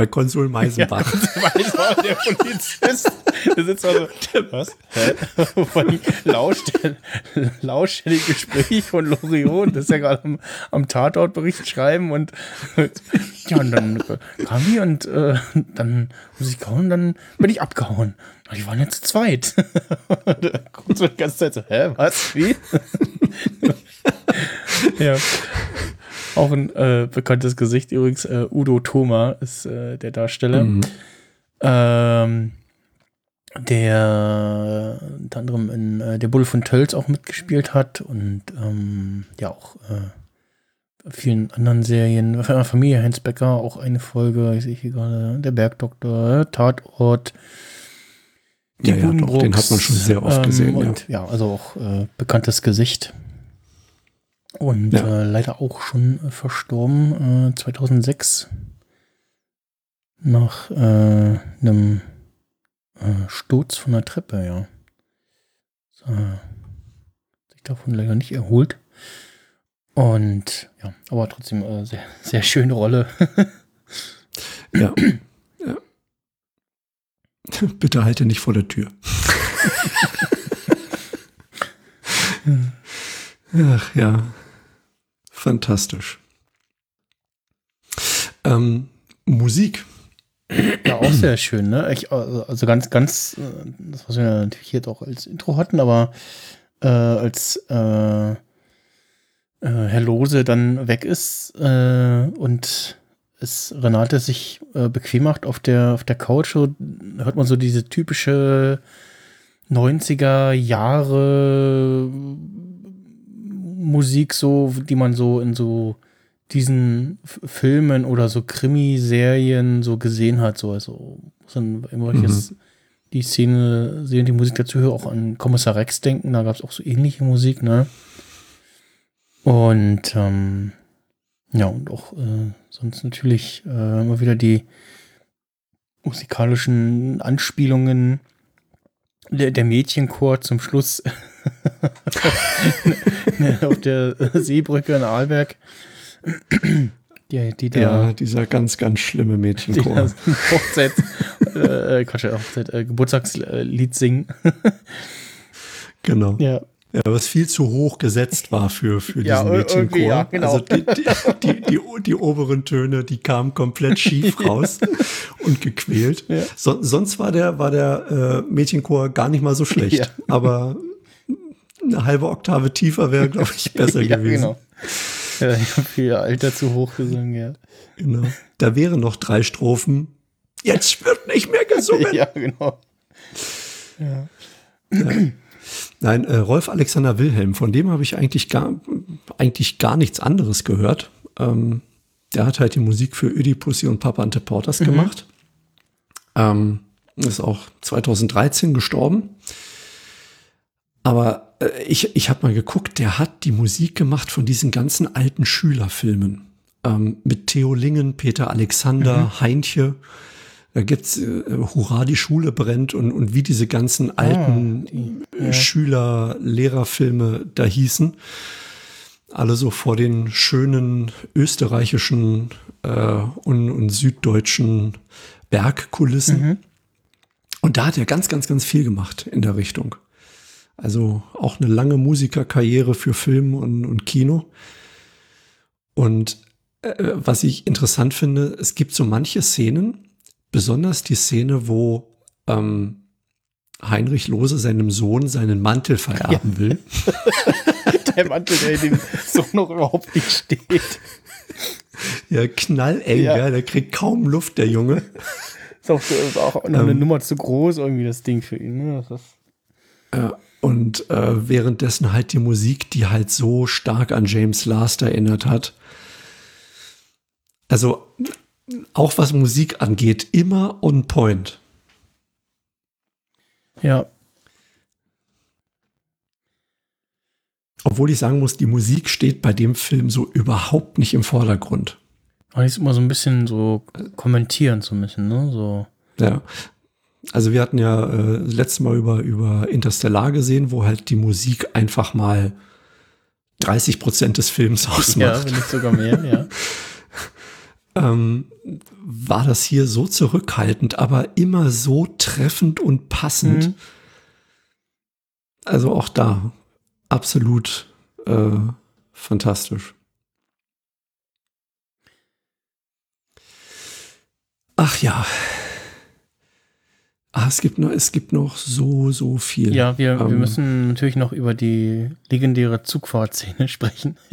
Bei Konsul Meisenbach. [LAUGHS] weiß auch der Polizist. Der sitzt also, was? Hä? Lauscht, lauscht die Gespräche von Loriot, das ist ja gerade am, am Tatortbericht schreiben und ja, und dann kam die und äh, dann muss ich kauen, dann bin ich abgehauen. Aber Die waren ja zu zweit. [LAUGHS] Guckt so die ganze Zeit so, hä, was, wie? ja. [LAUGHS] Auch ein äh, bekanntes Gesicht übrigens. Äh, Udo Thoma ist äh, der Darsteller. Mhm. Ähm, der unter anderem in äh, Der Bulle von Tölz auch mitgespielt hat und ähm, ja auch äh, vielen anderen Serien. Familie Heinz Becker auch eine Folge, ich sehe hier gerade, Der Bergdoktor, Tatort. Ja, ja, doch, den hat man schon sehr oft gesehen, ja. Und ja, also auch äh, bekanntes Gesicht. Und Ja. äh, leider auch schon äh, verstorben, äh, 2006. Nach äh, einem äh, Sturz von der Treppe, ja. So, sich davon leider nicht erholt. Und ja, aber trotzdem äh, sehr, sehr schöne Rolle. Ja. ja. Bitte halte nicht vor der Tür. [LAUGHS] Ach ja. Fantastisch. Ähm, Musik. Ja, auch sehr schön, ne? Ich, also also ganz, ganz, äh, das, was wir natürlich jetzt auch als Intro hatten, aber äh, als äh, äh, Herr Lose dann weg ist äh, und es Renate sich äh, bequem macht auf der, auf der Couch, so, hört man so diese typische 90er Jahre Musik, so, die man so in so diesen Filmen oder so Krimiserien so gesehen hat, so also muss dann immer Mhm. die Szene sehen, die Musik dazu höre, auch an Kommissar Rex denken, da gab es auch so ähnliche Musik, ne? Und ähm, ja, und auch äh, sonst natürlich äh, immer wieder die musikalischen Anspielungen der, der Mädchenchor zum Schluss [LAUGHS] auf der Seebrücke in Arlberg. Die, die da Ja, dieser ganz, ganz schlimme Mädchenchor. Hochzeit, äh, Quatsch, Hochzeit, äh, Geburtstagslied singen. Genau. ja. Ja, was viel zu hoch gesetzt war für, für Ja, diesen ir- Mädchenchor. irgendwie, ja, genau. Also die, die, die, die, oberen Töne, die kamen komplett schief [LAUGHS] raus und gequält. So, sonst war der, war der äh, Mädchenchor gar nicht mal so schlecht. Aber eine halbe Oktave tiefer wäre, glaube ich, besser [LAUGHS] ja, gewesen. genau. Ja, ich habe ihr Alter zu hoch gesungen, ja. Genau. Da wären noch drei Strophen. Jetzt wird nicht mehr gesungen. [LAUGHS] Ja, genau. Ja. Nein, äh, Rolf Alexander Wilhelm, von dem habe ich eigentlich gar, eigentlich gar nichts anderes gehört. Ähm, der hat halt die Musik für Ödipussy und Papa Ante Porters Mhm. gemacht. Ähm, ist auch 2013 gestorben. Aber äh, ich, ich habe mal geguckt, der hat die Musik gemacht von diesen ganzen alten Schülerfilmen. Ähm, mit Theo Lingen, Peter Alexander, Heintje. Da gibt's äh, Hurra, die Schule brennt und, und wie diese ganzen alten die, äh, ja. Schüler-Lehrerfilme da hießen. Alle so vor den schönen österreichischen äh, und, und süddeutschen Bergkulissen. Mhm. Und da hat er ganz, ganz, ganz viel gemacht in der Richtung. Also auch eine lange Musikerkarriere für Film und, und Kino. Und äh, was ich interessant finde, es gibt so manche Szenen, besonders die Szene, wo ähm, Heinrich Lose seinem Sohn seinen Mantel vererben will. [LAUGHS] Der Mantel, der dem so noch überhaupt nicht steht. Ja, knalleng, Ja. ja. der kriegt kaum Luft, der Junge. Ist auch, ist auch noch eine Ähm. Nummer zu groß, irgendwie das Ding für ihn. Ne? Das ist, Ja, und äh, währenddessen halt die Musik, die halt so stark an James Last erinnert hat. Also auch was Musik angeht, immer on point. ja, Obwohl ich sagen muss, die Musik steht bei dem Film so überhaupt nicht im Vordergrund. aber ist immer so ein bisschen so kommentieren zu müssen, ne? So. Ja. Also wir hatten ja äh, letztes Mal über, über Interstellar gesehen, wo halt die Musik einfach mal 30 Prozent des Films [LAUGHS] Ja, ausmacht. wenn nicht sogar mehr, ja. [LAUGHS] ähm, war das hier so zurückhaltend, aber immer so treffend und passend. Mhm. Also auch da absolut äh, fantastisch. Ach ja. Ah, es gibt noch, es gibt noch so, so viel. Ja, wir, wir Ähm, müssen natürlich noch über die legendäre Zugfahrtszene [LAUGHS] sprechen. [LAUGHS]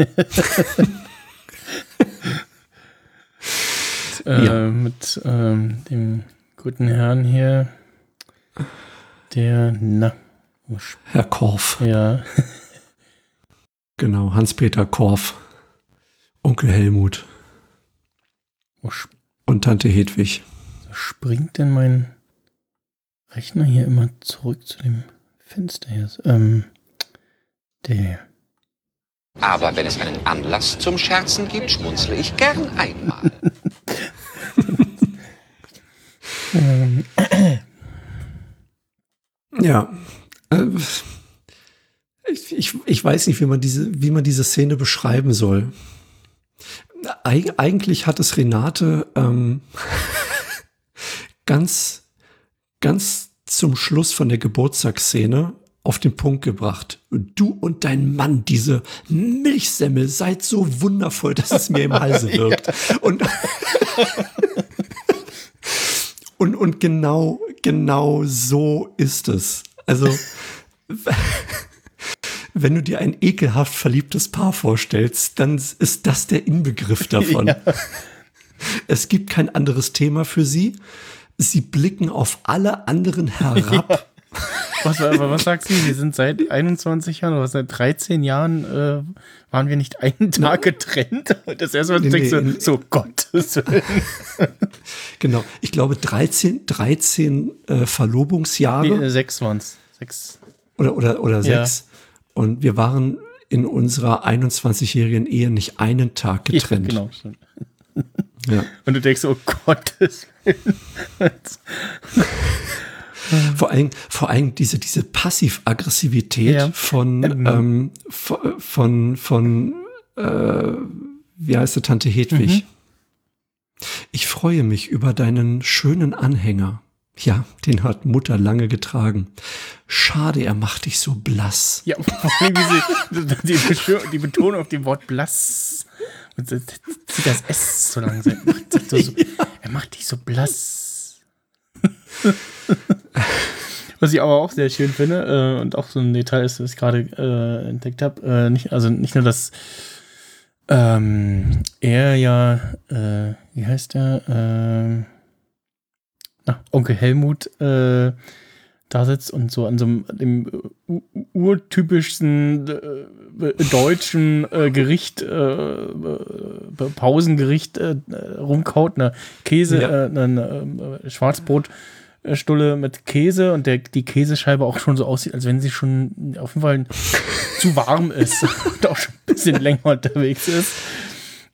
äh, Ja. Mit ähm, dem guten Herrn hier, der, na, Herr Korf, ja, [LAUGHS] genau, Hans-Peter Korf, Onkel Helmut und Tante Hedwig. springt denn mein Rechner hier immer zurück zu dem Fenster hier? Ähm, der. Aber wenn es einen Anlass zum Scherzen gibt, schmunzle ich gern einmal. [LAUGHS] Ähm, Ja. Äh, ich, ich, ich weiß nicht, wie man diese, wie man diese Szene beschreiben soll. Eig eigentlich hat es Renate ähm, [LAUGHS] ganz, ganz zum Schluss von der Geburtstagsszene auf den Punkt gebracht. Du und dein Mann, diese Milchsemmel, seid so wundervoll, dass es mir im Halse [LAUGHS] wirkt. Und, [LAUGHS] und, und genau, genau so ist es. Also, [LAUGHS] wenn du dir ein ekelhaft verliebtes Paar vorstellst, dann ist das der Inbegriff davon. Ja. Es gibt kein anderes Thema für sie. Sie blicken auf alle anderen herab. [LAUGHS] Was, aber was sagst du? Wir sind seit 21 Jahren oder seit 13 Jahren äh, waren wir nicht einen Tag getrennt. [LAUGHS] Das erste Mal Nee, denkst du, nee, so Gottes Willen. [LAUGHS] Genau. Ich glaube, 13, 13 äh, Verlobungsjahre Nee, sechs waren's. Sechs. oder, oder, oder Ja. sechs. Und wir waren in unserer 21-jährigen Ehe nicht einen Tag getrennt. Ja, genau. Ja. Und du denkst, oh Gottes Willen. Vor allem, vor allem diese, diese Passiv-Aggressivität Ja. von, Ähm. ähm, von, von, von äh, wie heißt sie, Tante Hedwig. Mhm. Ich freue mich über deinen schönen Anhänger. Ja, den hat Mutter lange getragen. Schade, er macht dich so blass. Ja, diese, die, die Betonung auf dem Wort blass. Und zieht das S so sagt so, so, [LAUGHS] Er macht dich so blass. Was ich aber auch sehr schön finde, äh, und auch so ein Detail ist, das ich gerade äh, entdeckt habe, äh, nicht, also nicht nur, dass ähm, er ja, äh, wie heißt der, ähm, na, Onkel Helmut äh, da sitzt und so an so einem dem u- urtypischsten äh, deutschen äh, Gericht, äh, äh, Pausengericht äh, äh, rumkaut. Eine Käse, Ja. äh, eine äh, Schwarzbrotstulle mit Käse und der, die Käsescheibe auch schon so aussieht, als wenn sie schon auf jeden Fall zu warm ist [LAUGHS] und auch schon ein bisschen länger unterwegs ist.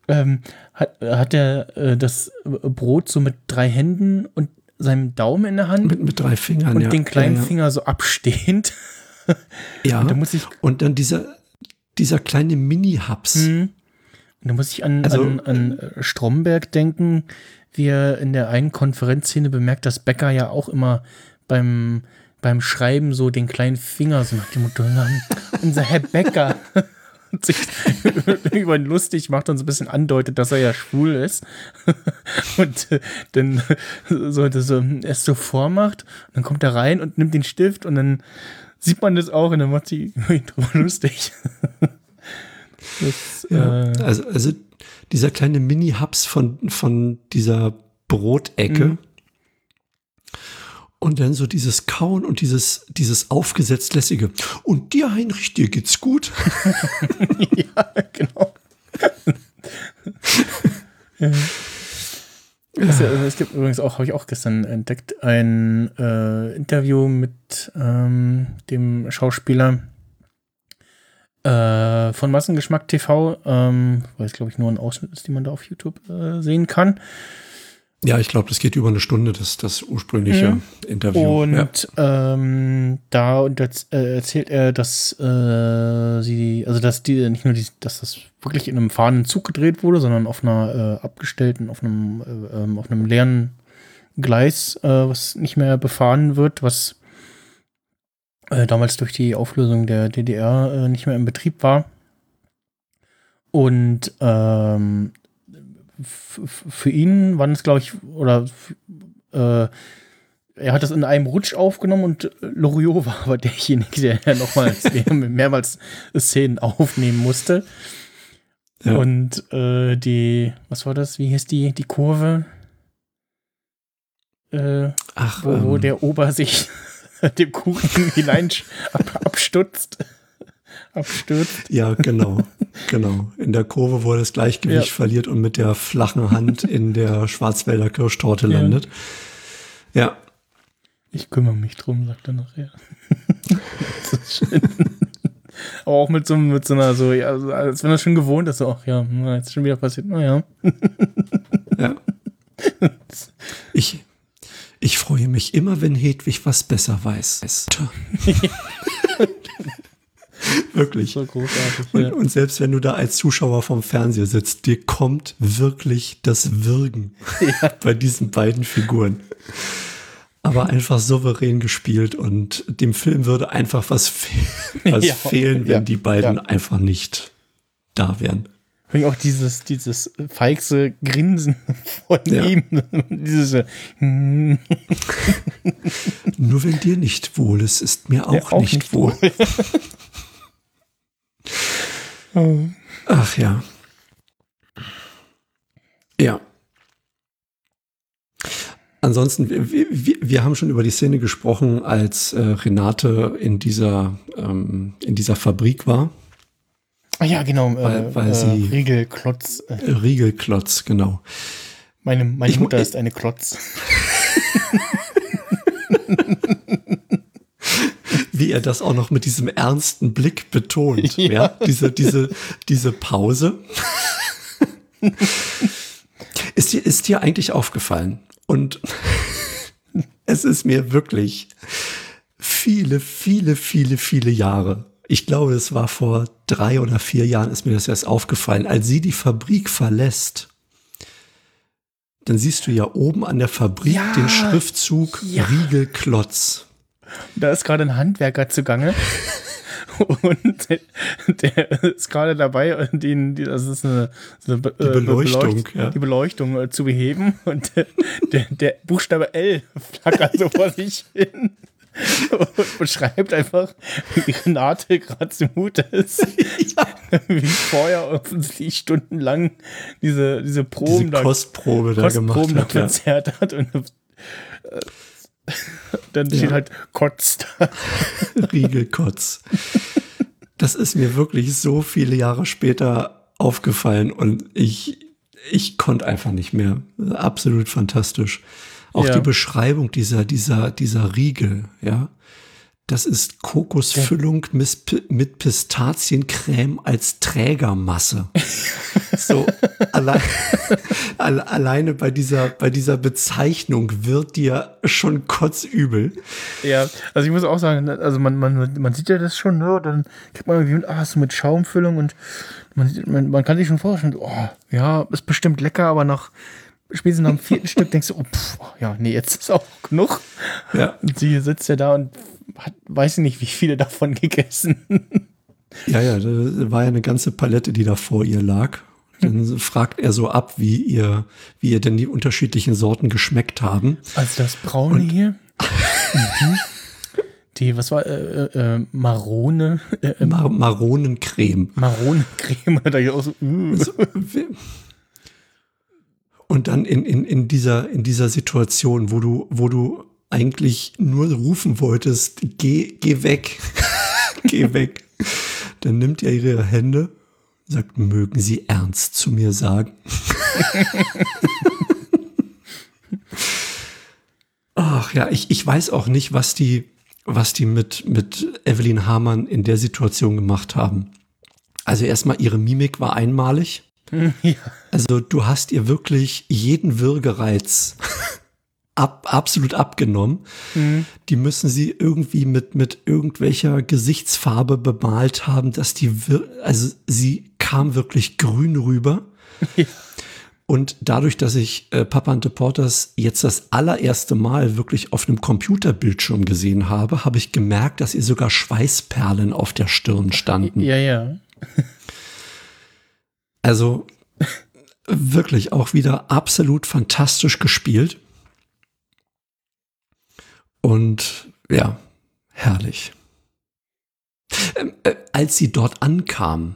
Ähm, hat, hat er äh, das Brot so mit drei Händen und seinem Daumen in der Hand Mit, mit drei Fingern, und ja. den kleinen ja, ja. Finger so abstehend. [LAUGHS] Ja, Und da muss ich, und dann dieser, dieser kleine Mini-Hubs. hm, und da muss ich an, Also, an, an äh, Stromberg denken, wie er in der einen Konferenzszene bemerkt, dass Becker ja auch immer beim, beim Schreiben so den kleinen Finger so nach dem Motto, "Na, unser Herr Becker [LAUGHS] und [LAUGHS] sich über ihn lustig macht und so ein bisschen andeutet, dass er ja schwul ist. [LAUGHS] und äh, dann so, so, es so vormacht und dann kommt er rein und nimmt den Stift und dann sieht man das auch und dann macht sie ihn drüber [LAUGHS] lustig. das, Ja, äh, also, also dieser kleine Mini-Hubs von, von dieser Brotecke. Mhm. Und dann so dieses Kauen und dieses, dieses aufgesetzt lässige. Und dir, Heinrich, dir geht's gut. [LAUGHS] ja, genau. ja. Also es gibt übrigens auch, habe ich auch gestern entdeckt, ein äh, Interview mit ähm, dem Schauspieler äh, von Massengeschmack TV, ähm, weil es glaube ich nur ein Ausschnitt ist, den man da auf YouTube äh, sehen kann. Ja, ich glaube, das geht über eine Stunde, das, das ursprüngliche Mhm. Interview. Und ähm, da und das, äh, erzählt er, dass äh, sie, also dass die nicht nur die, dass das wirklich in einem fahrenden Zug gedreht wurde, sondern auf einer äh, abgestellten, auf einem, äh, ähm, auf einem leeren Gleis, äh, was nicht mehr befahren wird, was äh, damals durch die Auflösung der DDR nicht mehr in Betrieb war. Und ähm, für ihn waren es, glaube ich, oder äh, er hat das in einem Rutsch aufgenommen und Loriot war aber derjenige, der [LAUGHS] nochmals mehrmals Szenen aufnehmen musste. Ja. Und äh, die, was war das? Wie hieß die, die Kurve? Äh, Ach, wo, wo ähm, der Ober sich [LAUGHS] dem Kuchen hinein ab, abstutzt. Abstürzt. Ja, genau, [LAUGHS] genau. In der Kurve, wo er das Gleichgewicht Ja. verliert und mit der flachen Hand in der Schwarzwälder Kirschtorte Ja. landet. Ja, Ich kümmere mich drum, sagt er nachher. [LAUGHS] das ist schön. Aber auch mit so, mit so einer, so, ja, als wenn er schon gewohnt ist, so, ach ja, jetzt ist schon wieder passiert, naja. ja. [LAUGHS] Ich, ich freue mich immer, wenn Hedwig was besser weiß. Tja. [LAUGHS] Wirklich. So großartig. Und, Ja. und selbst wenn du da als Zuschauer vom Fernseher sitzt, dir kommt wirklich das Würgen [LAUGHS] bei diesen beiden Figuren. Aber einfach souverän gespielt und dem Film würde einfach was, fe [LAUGHS] was Ja, fehlen, wenn ja, die beiden ja. einfach nicht da wären. Allem auch dieses, dieses feigse Grinsen von Ja. ihm. dieses, äh, Nur wenn dir nicht wohl ist, ist mir auch, ja, nicht, wohl. Oh. Ach ja. Ja. Ansonsten, wir, wir, wir haben schon über die Szene gesprochen, als äh, Renate in dieser, ähm, in dieser Fabrik war. Ah ja, genau. Weil- äh, weil äh, sie- Riegelklotz. Äh, Riegelklotz, genau. meine meine Ich mu- Mutter ist eine Klotz. [LAUGHS] Wie er das auch noch mit diesem ernsten Blick betont. [LAUGHS] ja. Ja. Diese, diese, diese Pause. ist, dir, ist dir eigentlich aufgefallen? Und [LAUGHS] es ist mir wirklich viele, viele, viele, viele Jahre. Ich glaube, es war vor drei oder vier Jahren, ist mir das erst aufgefallen. Als sie die Fabrik verlässt, dann siehst du ja oben an der Fabrik Ja. den Schriftzug Ja. Riegelklotz. Da ist gerade ein Handwerker zugange. Und der, ist gerade dabei, den, die, das ist eine, eine Be- Die äh, Beleuchtung, Beleucht- ja. die Beleuchtung äh, zu beheben. Und der, der, der Buchstabe L flackert so vor sich hin und beschreibt einfach, wie Renate gerade zumute ist. Wie vorher offensichtlich stundenlang diese, diese Proben Diese da Kostprobe da gemacht Kostproben hat. Ja. verzerrt hat und [LAUGHS] Dann steht halt Kotz da. [LAUGHS] Riegelkotz. Das ist mir wirklich so viele Jahre später aufgefallen und ich, ich konnte einfach nicht mehr. Absolut fantastisch. Auch Ja. die Beschreibung dieser, dieser, dieser Riegel, ja. Das ist Kokosfüllung mit, Pistaziencreme als Trägermasse. [LAUGHS] so, allein, alle, alleine bei dieser, bei dieser Bezeichnung wird dir schon kotzübel. Ja, also ich muss auch sagen, also man, man, man sieht ja das schon, ne? Dann kriegt man irgendwie mit, ah, so mit Schaumfüllung und man, man, man kann sich schon vorstellen, oh, ja, ist bestimmt lecker, aber nach spätestens nach dem vierten [LAUGHS] Stück denkst du, oh, pff, ja, nee, jetzt ist auch genug. Ja. Und sie sitzt ja da und hat, weiß ich nicht, wie viele davon gegessen. Ja, ja, da war ja eine ganze Palette, die da vor ihr lag. Dann fragt er so ab, wie ihr, wie ihr denn die unterschiedlichen Sorten geschmeckt haben. Also das Braune hier. mhm. Die, was war, äh, äh, Marone, äh, Mar Maronencreme. Maronencreme, da ich auch so. So, wie- Und dann in, in, in, dieser, in dieser Situation, wo du, wo du eigentlich nur rufen wolltest, geh, geh weg, [LAUGHS] geh weg. Dann nimmt er ihre Hände, sagt, mögen Sie ernst zu mir sagen. [LAUGHS] Ach ja, ich, ich weiß auch nicht, was die, was die mit, mit Evelyn Hamann in der Situation gemacht haben. Also erstmal ihre Mimik war einmalig. [LAUGHS] ja. Also du hast ihr wirklich jeden Würgereiz ab, absolut abgenommen. Die müssen sie irgendwie mit, mit irgendwelcher Gesichtsfarbe bemalt haben, dass die, wir also sie kam wirklich grün rüber. Und dadurch, dass ich äh, Papa and the Porters jetzt das allererste Mal wirklich auf einem Computerbildschirm gesehen habe, habe ich gemerkt, dass ihr sogar Schweißperlen auf der Stirn standen. Ja, ja. Also wirklich auch wieder absolut fantastisch gespielt. Und ja, herrlich. Ähm, äh, als sie dort ankam,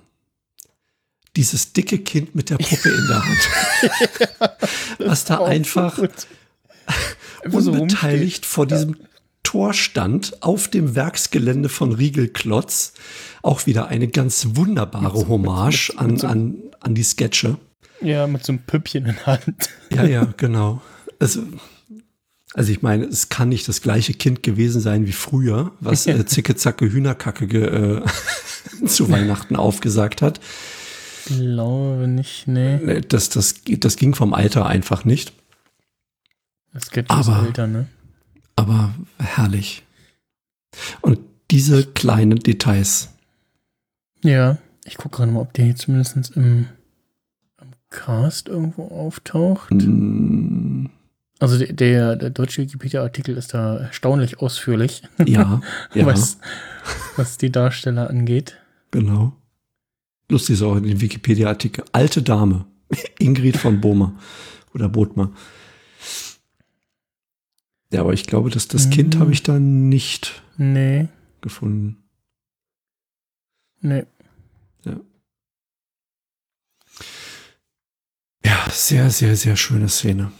dieses dicke Kind mit der Puppe in der Hand, [LAUGHS] was da so einfach [LAUGHS] unbeteiligt vor diesem Tor stand, auf dem Werksgelände von Riegelklotz. Auch wieder eine ganz wunderbare Hommage mit- an, mit an, an die Sketche. Ja, mit so einem Püppchen in der Hand. Ja, ja, genau. Also, also ich meine, es kann nicht das gleiche Kind gewesen sein wie früher, was äh, [LAUGHS] Zicke Zacke Hühnerkacke ge, äh, [LAUGHS] zu Weihnachten aufgesagt hat. Glaube nicht, nee. Das, das, das ging vom Alter einfach nicht. Das geht ist Aber- älter, ne? Aber herrlich. Und diese kleinen Details. Ja, ich gucke gerade mal, ob der hier zumindest im, im Cast irgendwo auftaucht. Mm, Also der, der, deutsche Wikipedia-Artikel ist da erstaunlich ausführlich, Ja, [LAUGHS] ja, was, was die Darsteller angeht. genau. Lustig ist auch in dem Wikipedia-Artikel. Alte Dame. [LAUGHS] Ingrid von Bohmer. Oder Bodmer. Ja, aber ich glaube, dass das Kind Mhm. habe ich da nicht Nee, gefunden. nee. Ja, sehr, sehr, sehr schöne Szene.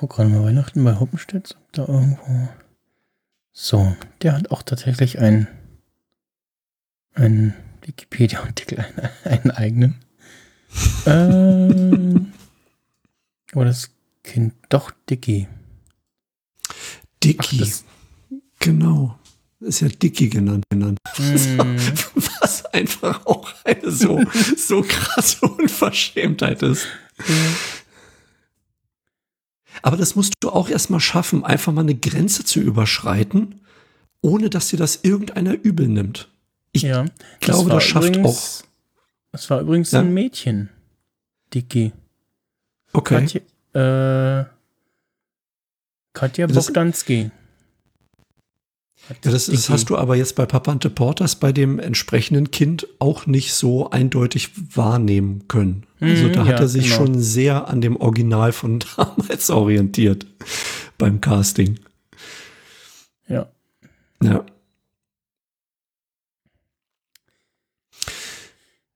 Guck gerade mal Weihnachten bei Hoppenstedt, ob da irgendwo. So, der hat auch tatsächlich einen, einen Wikipedia-Artikel, [LAUGHS] einen, einen eigenen. ähm, aber das Kind doch Dicky. Dicky. Genau. Ist ja Dicky genannt. genannt. [LAUGHS] Mm. Was einfach auch eine so, so krasse Unverschämtheit ist. Aber das musst du auch erstmal schaffen, einfach mal eine Grenze zu überschreiten, ohne dass dir das irgendeiner übel nimmt. Ich Ja, glaube, das schafft übrigens, Das war übrigens Ja. ein Mädchen. Dicky. Okay. Katja, äh, Katja Bogdanski. Ja, das, das hast du aber jetzt bei Papa and the Porters bei dem entsprechenden Kind auch nicht so eindeutig wahrnehmen können. Also Mhm, da hat ja, er sich genau. schon sehr an dem Original von [LAUGHS] damals orientiert beim Casting. Ja. Ja.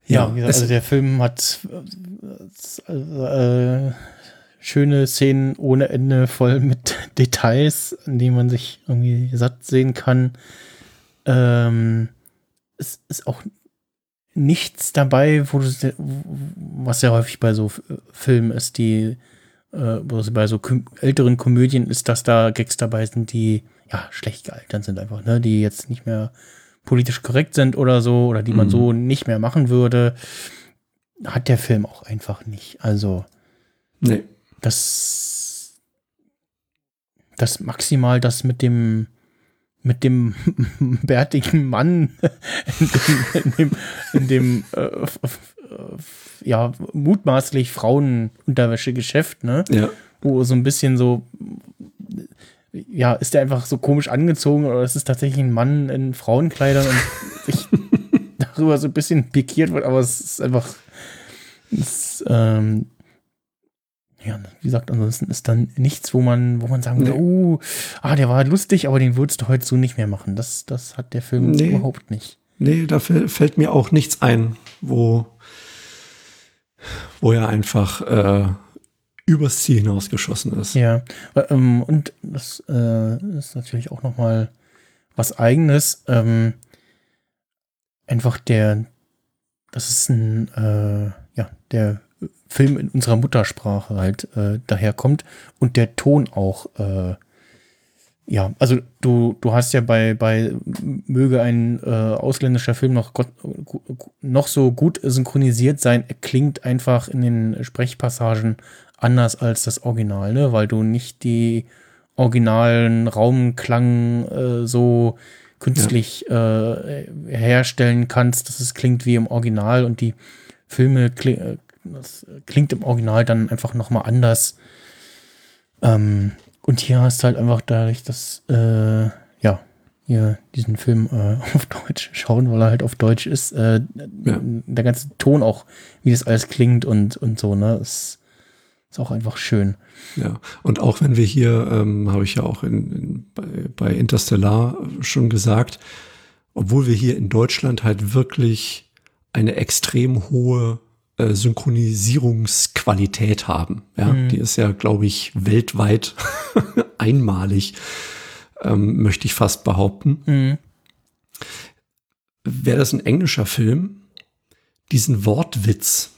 Ja, Ja, wie gesagt, es- also der Film hat äh, äh, schöne Szenen ohne Ende, voll mit [LAUGHS] Details, an denen man sich irgendwie satt sehen kann. Ähm, es ist auch nichts dabei, wo du, was ja häufig bei so Filmen ist, die äh, bei so älteren Komödien ist, dass da Gags dabei sind, die ja schlecht gealtert sind einfach, ne, die jetzt nicht mehr politisch korrekt sind oder so oder die man Mhm. so nicht mehr machen würde, hat der Film auch einfach nicht. Also Nee. Das das maximal das mit dem mit dem [LAUGHS] bärtigen Mann in dem, in dem, in dem äh, f- ja mutmaßlich Frauenunterwäschegeschäft, ne? Ja. Wo so ein bisschen so ja, ist der einfach so komisch angezogen oder ist es tatsächlich ein Mann in Frauenkleidern und sich [LAUGHS] darüber so ein bisschen pikiert wird, aber es ist einfach es, ähm, ja, wie gesagt, ansonsten ist dann nichts, wo man, wo man sagen würde, Nee. oh, ah, der war lustig, aber den würdest du heute so nicht mehr machen. Das, das hat der Film Nee. überhaupt nicht. Nee, da fäll- fällt mir auch nichts ein, wo, wo er einfach äh, übers Ziel hinausgeschossen ist. Ja, ähm, und das äh, ist natürlich auch noch mal was Eigenes. Ähm, einfach der, das ist ein, äh, ja, der Film in unserer Muttersprache halt äh, daherkommt und der Ton auch, äh, ja, also du, du hast ja bei, bei möge ein äh, ausländischer Film noch, Gott, noch so gut synchronisiert sein, klingt einfach in den Sprechpassagen anders als das Original, ne? weil du nicht die originalen Raumklang äh, so künstlich äh, herstellen kannst, dass es klingt wie im Original und die Filme kli äh, das klingt im Original dann einfach noch mal anders. Ähm, und hier hast du halt einfach dadurch, dass äh, ja hier diesen Film äh, [LAUGHS] auf Deutsch schauen, weil er halt auf Deutsch ist, äh, Ja. der ganze Ton auch, wie das alles klingt und und so ne, ist, ist auch einfach schön. Ja, und auch wenn wir hier, ähm, habe ich ja auch in, in, bei, bei Interstellar schon gesagt, obwohl wir hier in Deutschland halt wirklich eine extrem hohe äh, Synchronisierungsqualität haben. Ja, Mhm. die ist ja, glaube ich, weltweit [LAUGHS] einmalig, ähm, möchte ich fast behaupten. Mhm. Wäre das ein englischer Film, diesen Wortwitz,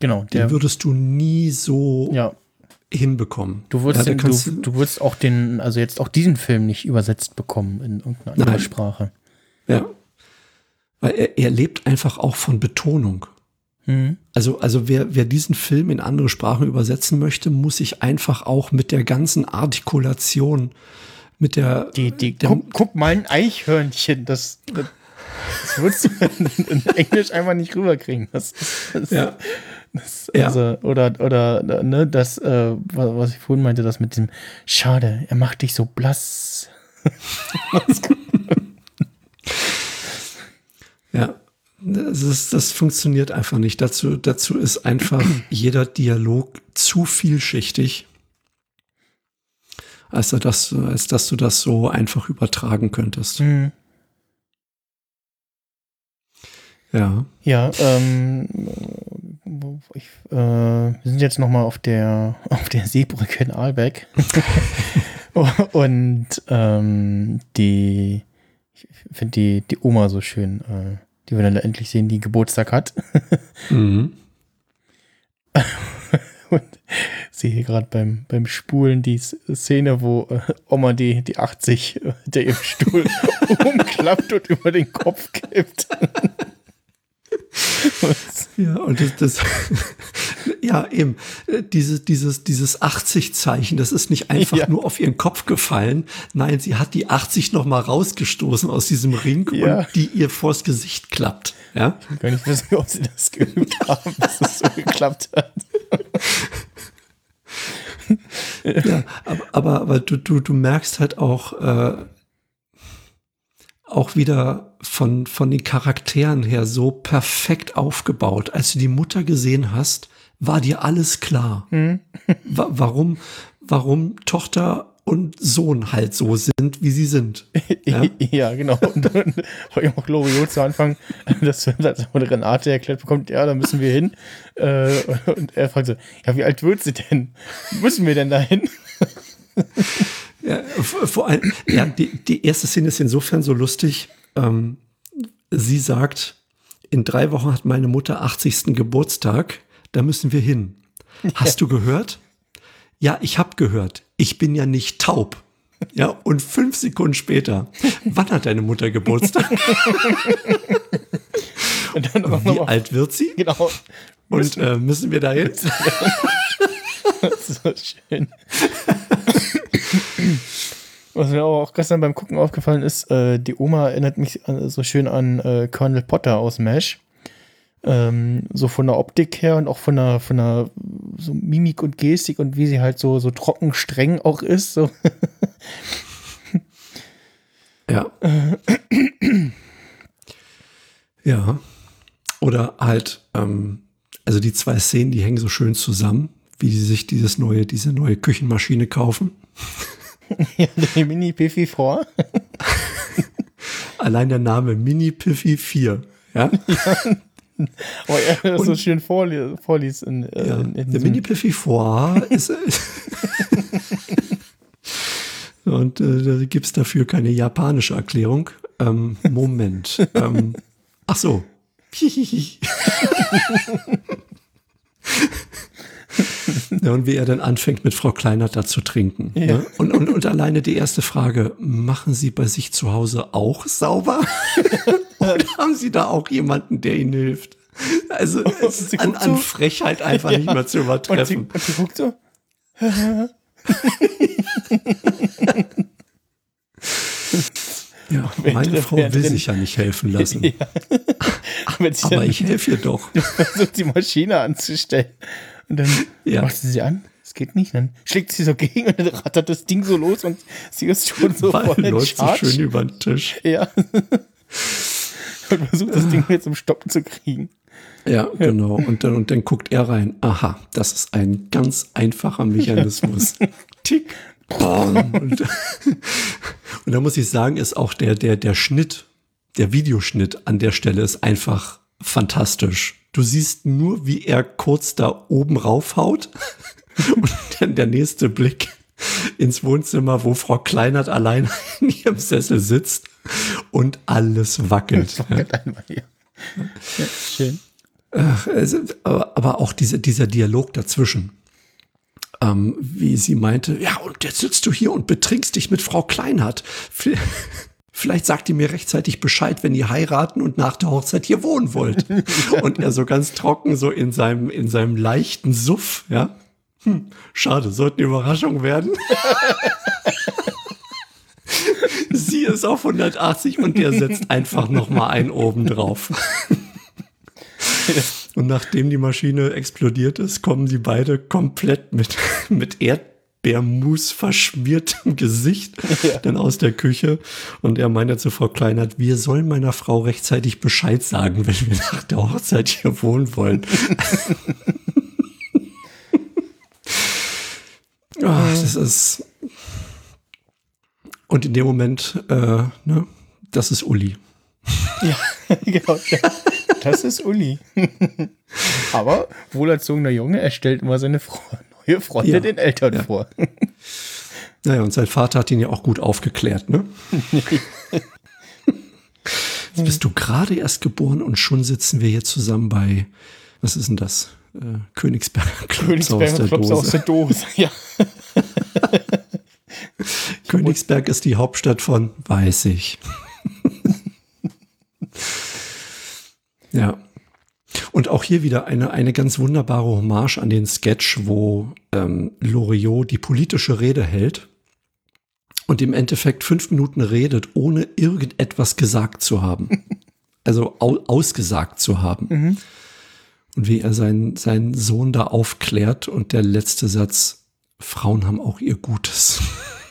Genau, den würdest du nie so ja, hinbekommen. du würdest ja, den, du, du würdest auch den, also jetzt auch diesen Film nicht übersetzt bekommen in irgendeiner anderen Nein. Sprache. Ja. Weil er, er lebt einfach auch von Betonung. Mhm. Also, also wer, wer diesen Film in andere Sprachen übersetzen möchte, muss sich einfach auch mit der ganzen Artikulation, mit der. Die, die, der, guck, guck mal ein Eichhörnchen, das, das, das würdest du [LAUGHS] in, Englisch einfach nicht rüberkriegen. Das, das, ja, das, Ja. also, oder, oder, ne, das, äh, was ich vorhin meinte, das mit dem, schade, er macht dich so blass. ja. [LAUGHS] Das, das funktioniert einfach nicht. Dazu, dazu ist einfach [CLEARS THROAT] jeder Dialog zu vielschichtig, als, das, als dass du das so einfach übertragen könntest. Mhm. Ja. Ja, ähm, ich, äh, wir sind jetzt noch mal auf der [LAUGHS] auf der Seebrücke in Aalbeck [LAUGHS] [LAUGHS] und ähm, die ich finde die die Oma so schön, äh, die wir dann endlich sehen, die Geburtstag hat Mhm. [LAUGHS] und sehe hier gerade beim beim Spulen die Szene, wo äh, Oma die die 80 hinter ihrem Stuhl [LAUGHS] umklappt und über den Kopf kippt. [LAUGHS] Ja, und das, das [LAUGHS] ja, eben, dieses, dieses, dieses 80-Zeichen, das ist nicht einfach Ja. nur auf ihren Kopf gefallen. Nein, sie hat die 80 noch mal rausgestoßen aus diesem Ring Ja. und die ihr vors Gesicht klappt. Ja, Ich kann nicht wissen, ob sie das geübt haben, dass das so geklappt hat. ja aber, aber, aber du, du, du merkst halt auch, äh, auch wieder von, von den Charakteren her so perfekt aufgebaut. Als du die Mutter gesehen hast, war dir alles klar. [LAUGHS] Wa warum, warum Tochter und Sohn halt so sind, wie sie sind. [LAUGHS] Ja, ja genau. Und dann war auch Loriot zu Anfang, dass als Renate erklärt bekommt, ja, da müssen wir hin. Äh, und er fragt so, ja, wie alt wird sie denn? Müssen wir denn dahin? [LAUGHS] Ja, vor allem, ja, die, die erste Szene ist insofern so lustig. Ähm, sie sagt, in drei Wochen hat meine Mutter 80. Geburtstag, da müssen wir hin. Hast du gehört? Ja, ich habe gehört. Ich bin ja nicht taub. Ja, und fünf Sekunden später, wann hat deine Mutter Geburtstag? [LAUGHS] Wie alt wird sie? genau. Und äh, müssen wir da hin? [LAUGHS] so schön. [LAUGHS] [CLEARS THROAT] Was mir auch gestern beim Gucken aufgefallen ist, äh, die Oma erinnert mich so schön an äh, Colonel Potter aus MASH. Ähm, so von der Optik her und auch von der, von der so Mimik und Gestik und wie sie halt so, so trocken streng auch ist. So. [LAUGHS] Ja. ja. Oder halt, ähm, also die zwei Szenen, die hängen so schön zusammen, wie sie sich dieses neue, diese neue Küchenmaschine kaufen. [LAUGHS] ja, die Mini Piffy vor. [LAUGHS] Allein der Name Mini Piffy 4. Ja. [LAUGHS] Aber er das so schön vorli vorliest in, äh, ja. in, in der diesem- Mini Piffy 4 ist. Und äh, da gibt es dafür keine japanische Erklärung. Ähm, Moment. ähm, ach so. Ja, und wie er dann anfängt, mit Frau Kleinert da zu trinken. Ja. Ne? Und, und, und alleine die erste Frage, machen Sie bei sich zu Hause auch sauber? [LAUGHS] Oder haben Sie da auch jemanden, der Ihnen hilft? Also an, an. Frechheit einfach Ja. nicht mehr zu und, sie, übertreffen. und sie guckt so. Ja, [LAUGHS] meine Frau will sich ja nicht helfen lassen. [LAUGHS] Ja. Aber ich helfe ihr doch. versucht, die Maschine anzustellen. Und dann [LAUGHS] Ja. macht sie sie an. Es geht nicht. Dann schlägt sie so gegen und dann rattert das Ding so los und sie ist schon so Weil voll läuft so schön über den Tisch. Ja. [LAUGHS] und versucht das Ding jetzt zum Stoppen zu kriegen. Ja, genau. Und dann, und dann guckt er rein. Aha, das ist ein ganz einfacher Mechanismus. [LAUGHS] Tick. Und, und da muss ich sagen, ist auch der, der, der Schnitt, der Videoschnitt an der Stelle ist einfach fantastisch. Du siehst nur, wie er kurz da oben raufhaut [LAUGHS] und dann der nächste Blick ins Wohnzimmer, wo Frau Kleinert allein in ihrem Sessel sitzt und alles wackelt. [LAUGHS] Ja. Einmal hier. Ja, schön. Aber, aber auch diese, dieser Dialog dazwischen. Ähm, wie sie meinte, ja, und jetzt sitzt du hier und betrinkst dich mit Frau Kleinhardt. Vielleicht sagt ihr mir rechtzeitig Bescheid, wenn ihr heiraten und nach der Hochzeit hier wohnen wollt. [LAUGHS] Und er so ganz trocken, so in seinem, in seinem leichten Suff, ja. Hm, schade, sollte eine Überraschung werden. [LAUGHS] Sie ist auf 180 und der setzt einfach noch mal einen oben drauf. [LAUGHS] Und nachdem die Maschine explodiert ist, kommen sie beide komplett mit, mit Erdbeermus verschmiertem [LAUGHS] Gesicht dann aus der Küche. Und er meinte zu Frau Kleinert, wir sollen meiner Frau rechtzeitig Bescheid sagen, wenn wir nach der Hochzeit hier wohnen wollen. [LAUGHS] Ah, das ist. Und in dem Moment, äh, ne, das ist Uli. Ja, [LAUGHS] genau. Ja. Das ist Uli. Aber wohlerzogener Junge, er stellt immer seine Fro neue Freunde Ja. den Eltern Ja. vor. [LAUGHS] Naja, und sein Vater hat ihn ja auch gut aufgeklärt, ne? [LAUGHS] Jetzt bist du gerade erst geboren und schon sitzen wir hier zusammen bei, was ist denn das? Äh, Königsberger Klops aus Königsberger der Klops aus der. Dose. [LAUGHS] Ja. Königsberg ist die Hauptstadt von, weiß ich. ja. Und auch hier wieder eine, eine ganz wunderbare Hommage an den Sketch, wo ähm, Loriot die politische Rede hält und im Endeffekt fünf Minuten redet, ohne irgendetwas gesagt zu haben. [LAUGHS] Also au ausgesagt zu haben. Und wie er seinen, seinen Sohn da aufklärt und der letzte Satz, Frauen haben auch ihr Gutes. [LAUGHS]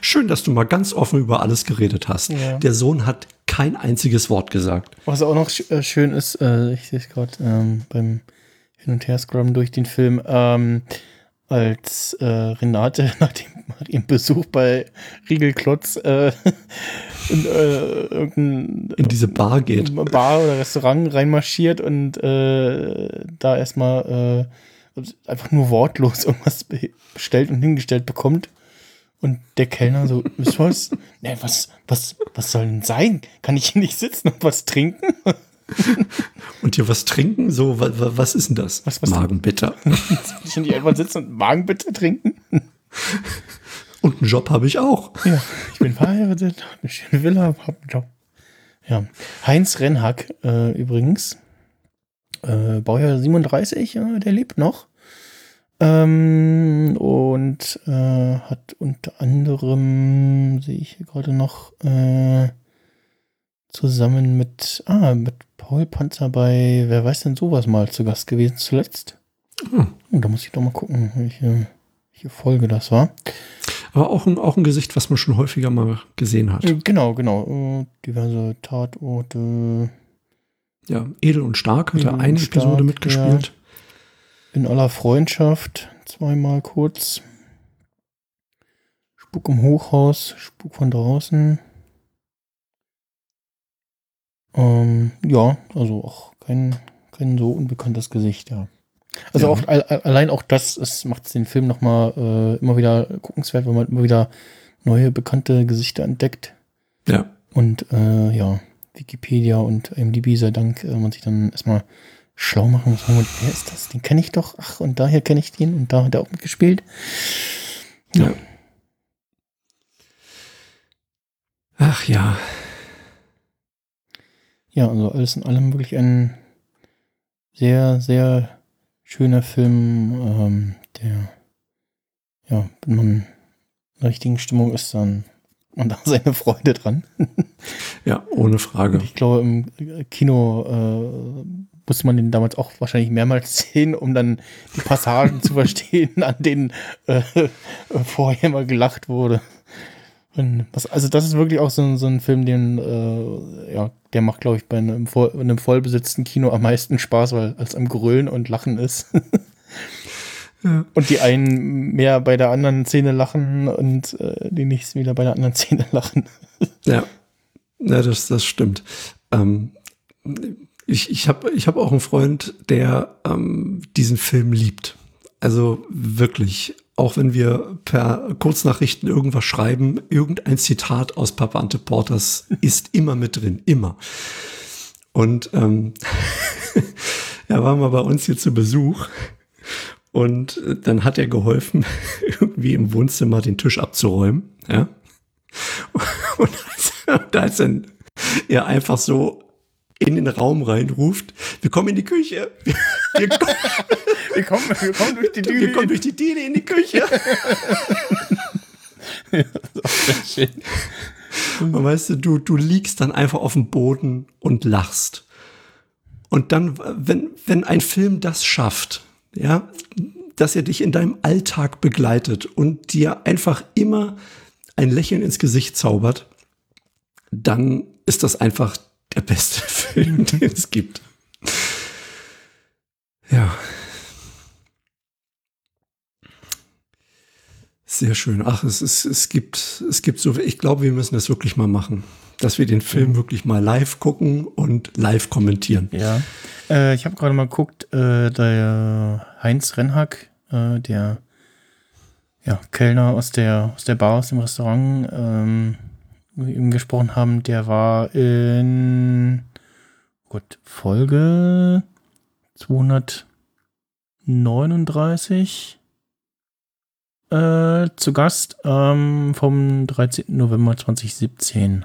Schön, dass du mal ganz offen über alles geredet hast. Ja. Der Sohn hat kein einziges Wort gesagt. Was auch noch äh, schön ist, äh, ich sehe es gerade ähm, beim Hin- und Her-Scrollen durch den Film, ähm, als äh, Renate [LAUGHS] nach dem, nach ihrem Besuch bei Riegelklotz äh, [LAUGHS] in, äh, irgendein In diese Bar geht. Bar oder Restaurant reinmarschiert und äh, da erstmal äh, einfach nur wortlos [LAUGHS] irgendwas be- bestellt und hingestellt bekommt. Und der Kellner so, was was? Ne, was, was, was soll denn sein? Kann ich hier nicht sitzen und was trinken? [LAUGHS] Und hier was trinken? So, wa, wa, was ist denn das? Was- was- Magenbitter. Kann [LAUGHS] ich hier nicht einfach sitzen und Magen bitte trinken? [LAUGHS] Und einen Job habe ich auch. Ja, ich bin verheiratet, hab eine schöne Villa, hab einen Job. Ja, Heinz Rennhack äh, übrigens, äh, Baujahr 37, äh, der lebt noch. Ähm, und äh, hat unter anderem, sehe ich hier gerade noch, äh, zusammen mit, ah, mit Paul Panzer bei Wer weiß denn sowas mal zu Gast gewesen zuletzt. Hm. Oh, da muss ich doch mal gucken, welche, welche Folge das war. Aber auch ein, auch ein Gesicht, was man schon häufiger mal gesehen hat. Äh, Genau, genau. Äh, diverse Tatorte. Ja, Edel und Stark hat er und eine Episode mitgespielt. In aller Freundschaft. Zweimal kurz. Spuk im Hochhaus. Spuk von draußen. Ähm, ja, also auch kein, kein so unbekanntes Gesicht, ja. Also Ja. auch all, all- allein auch das, es macht den Film nochmal äh, immer wieder guckenswert, wenn man immer wieder neue bekannte Gesichter entdeckt. Ja. Und äh, ja, Wikipedia und IMDb sei Dank, äh, man sich dann erstmal schlau machen muss. Wer ist das? Den kenne ich doch. Ach, und daher kenne ich den und da hat er auch mitgespielt. Ja. Ach ja. Ja, also alles in allem wirklich ein sehr, sehr schöner Film, ähm, der, ja, wenn man in der richtigen Stimmung ist, dann hat man da [LAUGHS] seine Freude dran. Ja, ohne Frage. Und ich glaube, im Kino äh, musste man den damals auch wahrscheinlich mehrmals [LAUGHS] sehen, um dann die Passagen zu verstehen, [LAUGHS] an denen äh, äh, vorher mal gelacht wurde. Und was, also das ist wirklich auch so, ein- so ein Film, den äh, ja, der macht, glaube ich, bei einem, voll, in einem vollbesetzten Kino am meisten Spaß, weil als am Grölen und Lachen ist. [LAUGHS] Ja. Und die einen mehr bei der anderen Szene lachen und äh, die nächsten wieder bei der anderen Szene lachen. Ja, ja das, das stimmt. Ähm, ich ich habe ich hab auch einen Freund, der ähm, diesen Film liebt. Also wirklich, auch wenn wir per Kurznachrichten irgendwas schreiben, irgendein Zitat aus Papa Ante Porters ist immer mit drin, immer. Und ähm, [LAUGHS] er war mal bei uns hier zu Besuch und äh, dann hat er geholfen, [LAUGHS] irgendwie im Wohnzimmer den Tisch abzuräumen. Ja. [LAUGHS] Und als, als dann er einfach so in den Raum reinruft, wir kommen in die Küche. Wir, kommen, [LAUGHS] Wir kommen, wir kommen durch die wir kommen durch die Diele in die Küche. Und weißt du, du, du liegst dann einfach auf dem Boden und lachst. Und dann, wenn, wenn ein Film das schafft, ja, dass er dich in deinem Alltag begleitet und dir einfach immer ein Lächeln ins Gesicht zaubert, dann ist das einfach der beste Film, [LAUGHS] den es gibt. Ja. Sehr schön. Ach, es, ist, es gibt, es gibt so, ich glaube, wir müssen das wirklich mal machen. Dass wir den Film wirklich mal live gucken und live kommentieren. Ja. Äh, ich habe gerade mal geguckt, äh, der Heinz Rennhack, äh, der ja, Kellner aus der, aus der Bar, aus dem Restaurant, ähm, wo wir eben gesprochen haben, der war in Gott, Folge 239 äh, zu Gast ähm, vom 13. November 2017.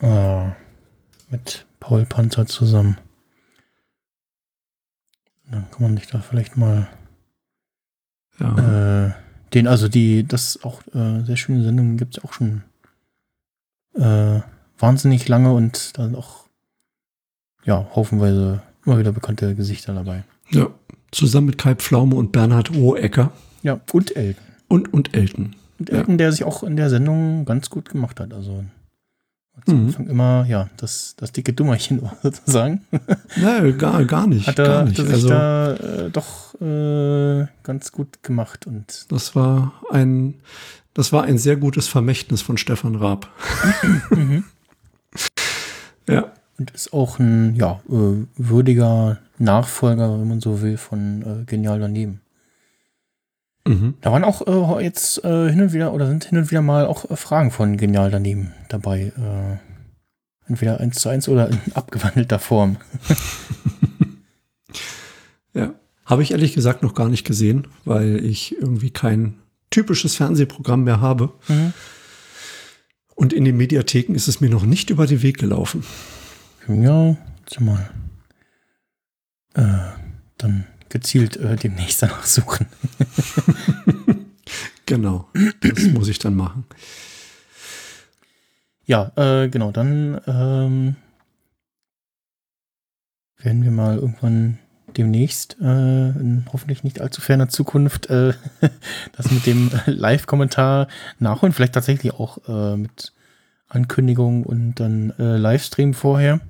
Ah, mit Paul Panzer zusammen. Dann kann man sich da vielleicht mal Ja. äh, den, also die, das auch äh, sehr schöne Sendungen gibt es auch schon äh, wahnsinnig lange und dann auch ja, haufenweise immer wieder bekannte Gesichter dabei. ja. Zusammen mit Kai Pflaume und Bernhard Rohecker Ja, und Elton. und, und Elton. Und Ja. Elton, der sich auch in der Sendung ganz gut gemacht hat. Also Am mhm. Anfang immer, ja, das, das dicke Dummerchen [LAUGHS] sozusagen. Nein, gar, gar nicht. Hat er, gar nicht. Hat er sich also, da äh, doch äh, ganz gut gemacht. Und das war ein, das war ein sehr gutes Vermächtnis von Stefan Raab. [LAUGHS] mhm. Ja. Und ist auch ein ja, äh, würdiger Nachfolger, wenn man so will, von äh, Genial daneben. Mhm. Da waren auch äh, jetzt äh, hin und wieder oder sind hin und wieder mal auch äh, Fragen von Genial daneben dabei. Äh, entweder eins zu eins oder in [LAUGHS] abgewandelter Form. [LAUGHS] ja. Habe ich ehrlich gesagt noch gar nicht gesehen, weil ich irgendwie kein typisches Fernsehprogramm mehr habe. Mhm. Und in den Mediatheken ist es mir noch nicht über den Weg gelaufen. Ja, warte mal. Äh, dann gezielt äh, demnächst danach [LAUGHS] suchen. [LAUGHS] genau, das muss ich dann machen. Ja, äh, genau, dann ähm, werden wir mal irgendwann demnächst, äh, in hoffentlich nicht allzu ferner Zukunft, äh, [LAUGHS] das mit dem Live-Kommentar nachholen. Vielleicht tatsächlich auch äh, mit Ankündigung und dann äh, Livestream vorher.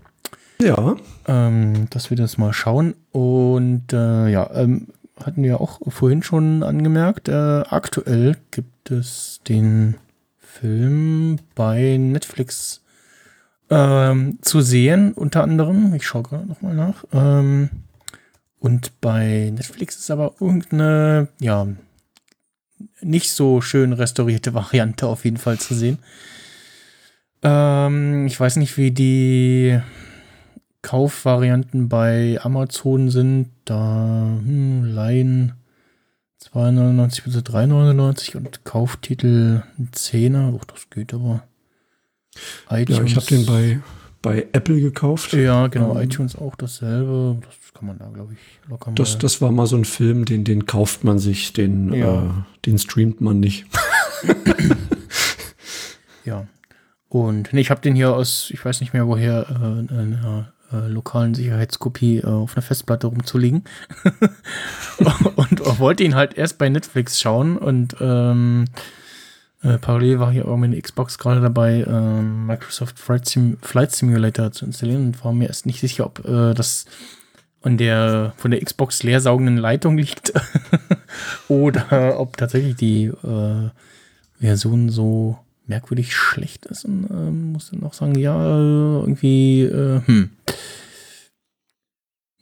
Ja. Ähm, dass wir das mal schauen. Und äh, ja, ähm, hatten wir auch vorhin schon angemerkt, äh, aktuell gibt es den Film bei Netflix ähm, zu sehen, unter anderem. Ich schaue gerade nochmal nach. Ähm, und bei Netflix ist aber irgendeine, ja, nicht so schön restaurierte [LAUGHS] Variante auf jeden Fall zu sehen. Ähm, ich weiß nicht, wie die Kaufvarianten bei Amazon sind. Da hm, Laien 2,99 bis 3,99 und Kauftitel 10er. Doch, das geht aber. iTunes, ja, ich habe den bei, bei Apple gekauft. Ja, genau. Ähm, iTunes auch dasselbe. Das kann man da, glaube ich, locker das, mal. Das war mal so ein Film, den, den kauft man sich, den, ja. äh, den streamt man nicht. [LAUGHS] [LAUGHS] ja. Und nee, ich habe den hier aus, ich weiß nicht mehr woher, äh, einer äh, lokalen Sicherheitskopie äh, auf einer Festplatte rumzulegen. [LAUGHS] und, wollte ihn halt erst bei Netflix schauen und ähm, äh, parallel war hier auch meine Xbox gerade dabei, äh, Microsoft Flight, Sim Flight, Simulator zu installieren und war mir erst nicht sicher, ob äh, das an der von der Xbox leersaugenden Leitung liegt [LAUGHS] oder ob tatsächlich die äh, Version so merkwürdig schlecht ist und ähm, muss dann auch sagen, ja, irgendwie, äh, hm,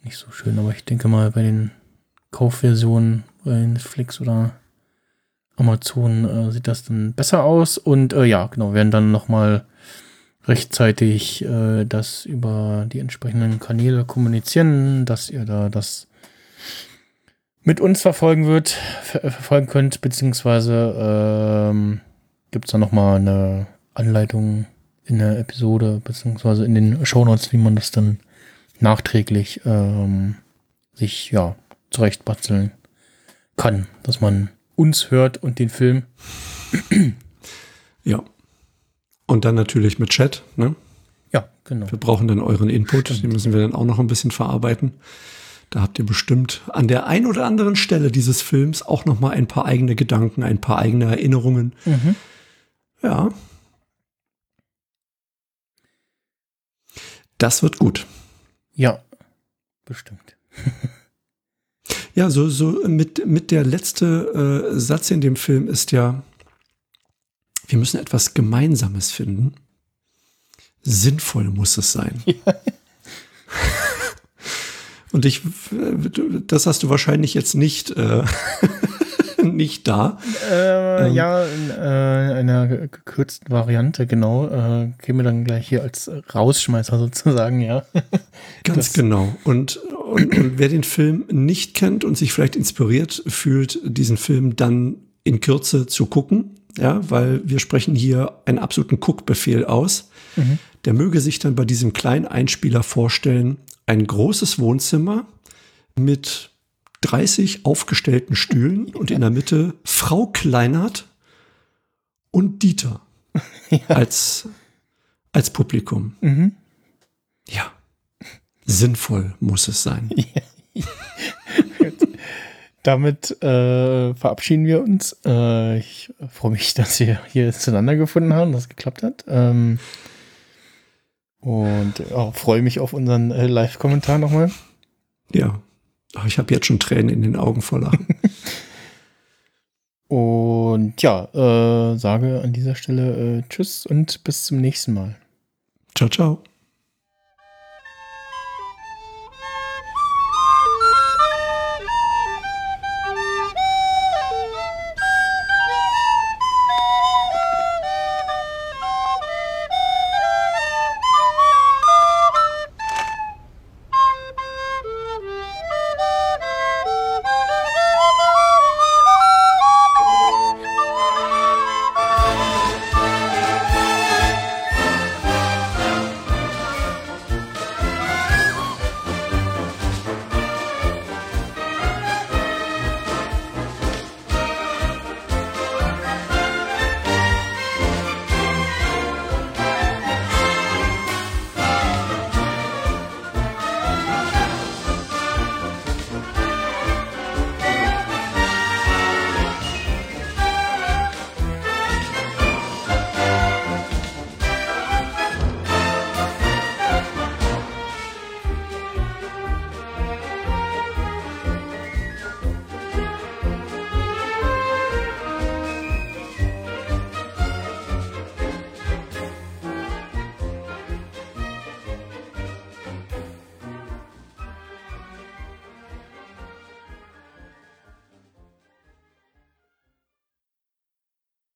nicht so schön, aber ich denke mal bei den Kaufversionen bei Netflix oder Amazon äh, sieht das dann besser aus und äh, ja, genau, werden dann nochmal rechtzeitig äh, das über die entsprechenden Kanäle kommunizieren, dass ihr da das mit uns verfolgen wird, ver verfolgen könnt, beziehungsweise ähm, gibt es da nochmal eine Anleitung in der Episode, beziehungsweise in den Shownotes, wie man das dann nachträglich ähm, sich ja zurechtbasteln kann, dass man uns hört und den Film. ja. Und dann natürlich mit Chat, ne? Ja, genau. Wir brauchen dann euren Input, Stimmt. den müssen wir dann auch noch ein bisschen verarbeiten. Da habt ihr bestimmt an der ein oder anderen Stelle dieses Films auch noch mal ein paar eigene Gedanken, ein paar eigene Erinnerungen. Mhm. Ja. Das wird gut. Ja, bestimmt. ja, so, so mit, mit der letzte äh, Satz in dem Film ist ja, wir müssen etwas Gemeinsames finden. Sinnvoll muss es sein. Ja. [LAUGHS] Und ich, äh, das hast du wahrscheinlich jetzt nicht äh, nicht da. Äh, ähm, ja, in äh, einer gekürzten Variante, genau. Äh, käme dann gleich hier als Rausschmeißer [LAUGHS] sozusagen, ja. Ganz das. genau. Und, und, und wer den Film nicht kennt und sich vielleicht inspiriert fühlt, diesen Film dann in Kürze zu gucken, ja, weil wir sprechen hier einen absoluten Guckbefehl aus. Mhm. Der möge sich dann bei diesem kleinen Einspieler vorstellen, ein großes Wohnzimmer mit 30 aufgestellten Stühlen und in der Mitte Frau Kleinert und Dieter [LAUGHS] ja. als, als Publikum. Mhm. Ja, sinnvoll muss es sein. [LAUGHS] Damit äh, verabschieden wir uns. Äh, ich freue mich, dass wir hier zueinander gefunden haben, dass es geklappt hat. Ähm, Und ja, freue mich auf unseren äh, Live-Kommentar nochmal. Ja. Ach, ich habe jetzt schon Tränen in den Augen vor Lachen. [LAUGHS] Und ja, äh, sage an dieser Stelle äh, Tschüss und bis zum nächsten Mal. ciao, ciao.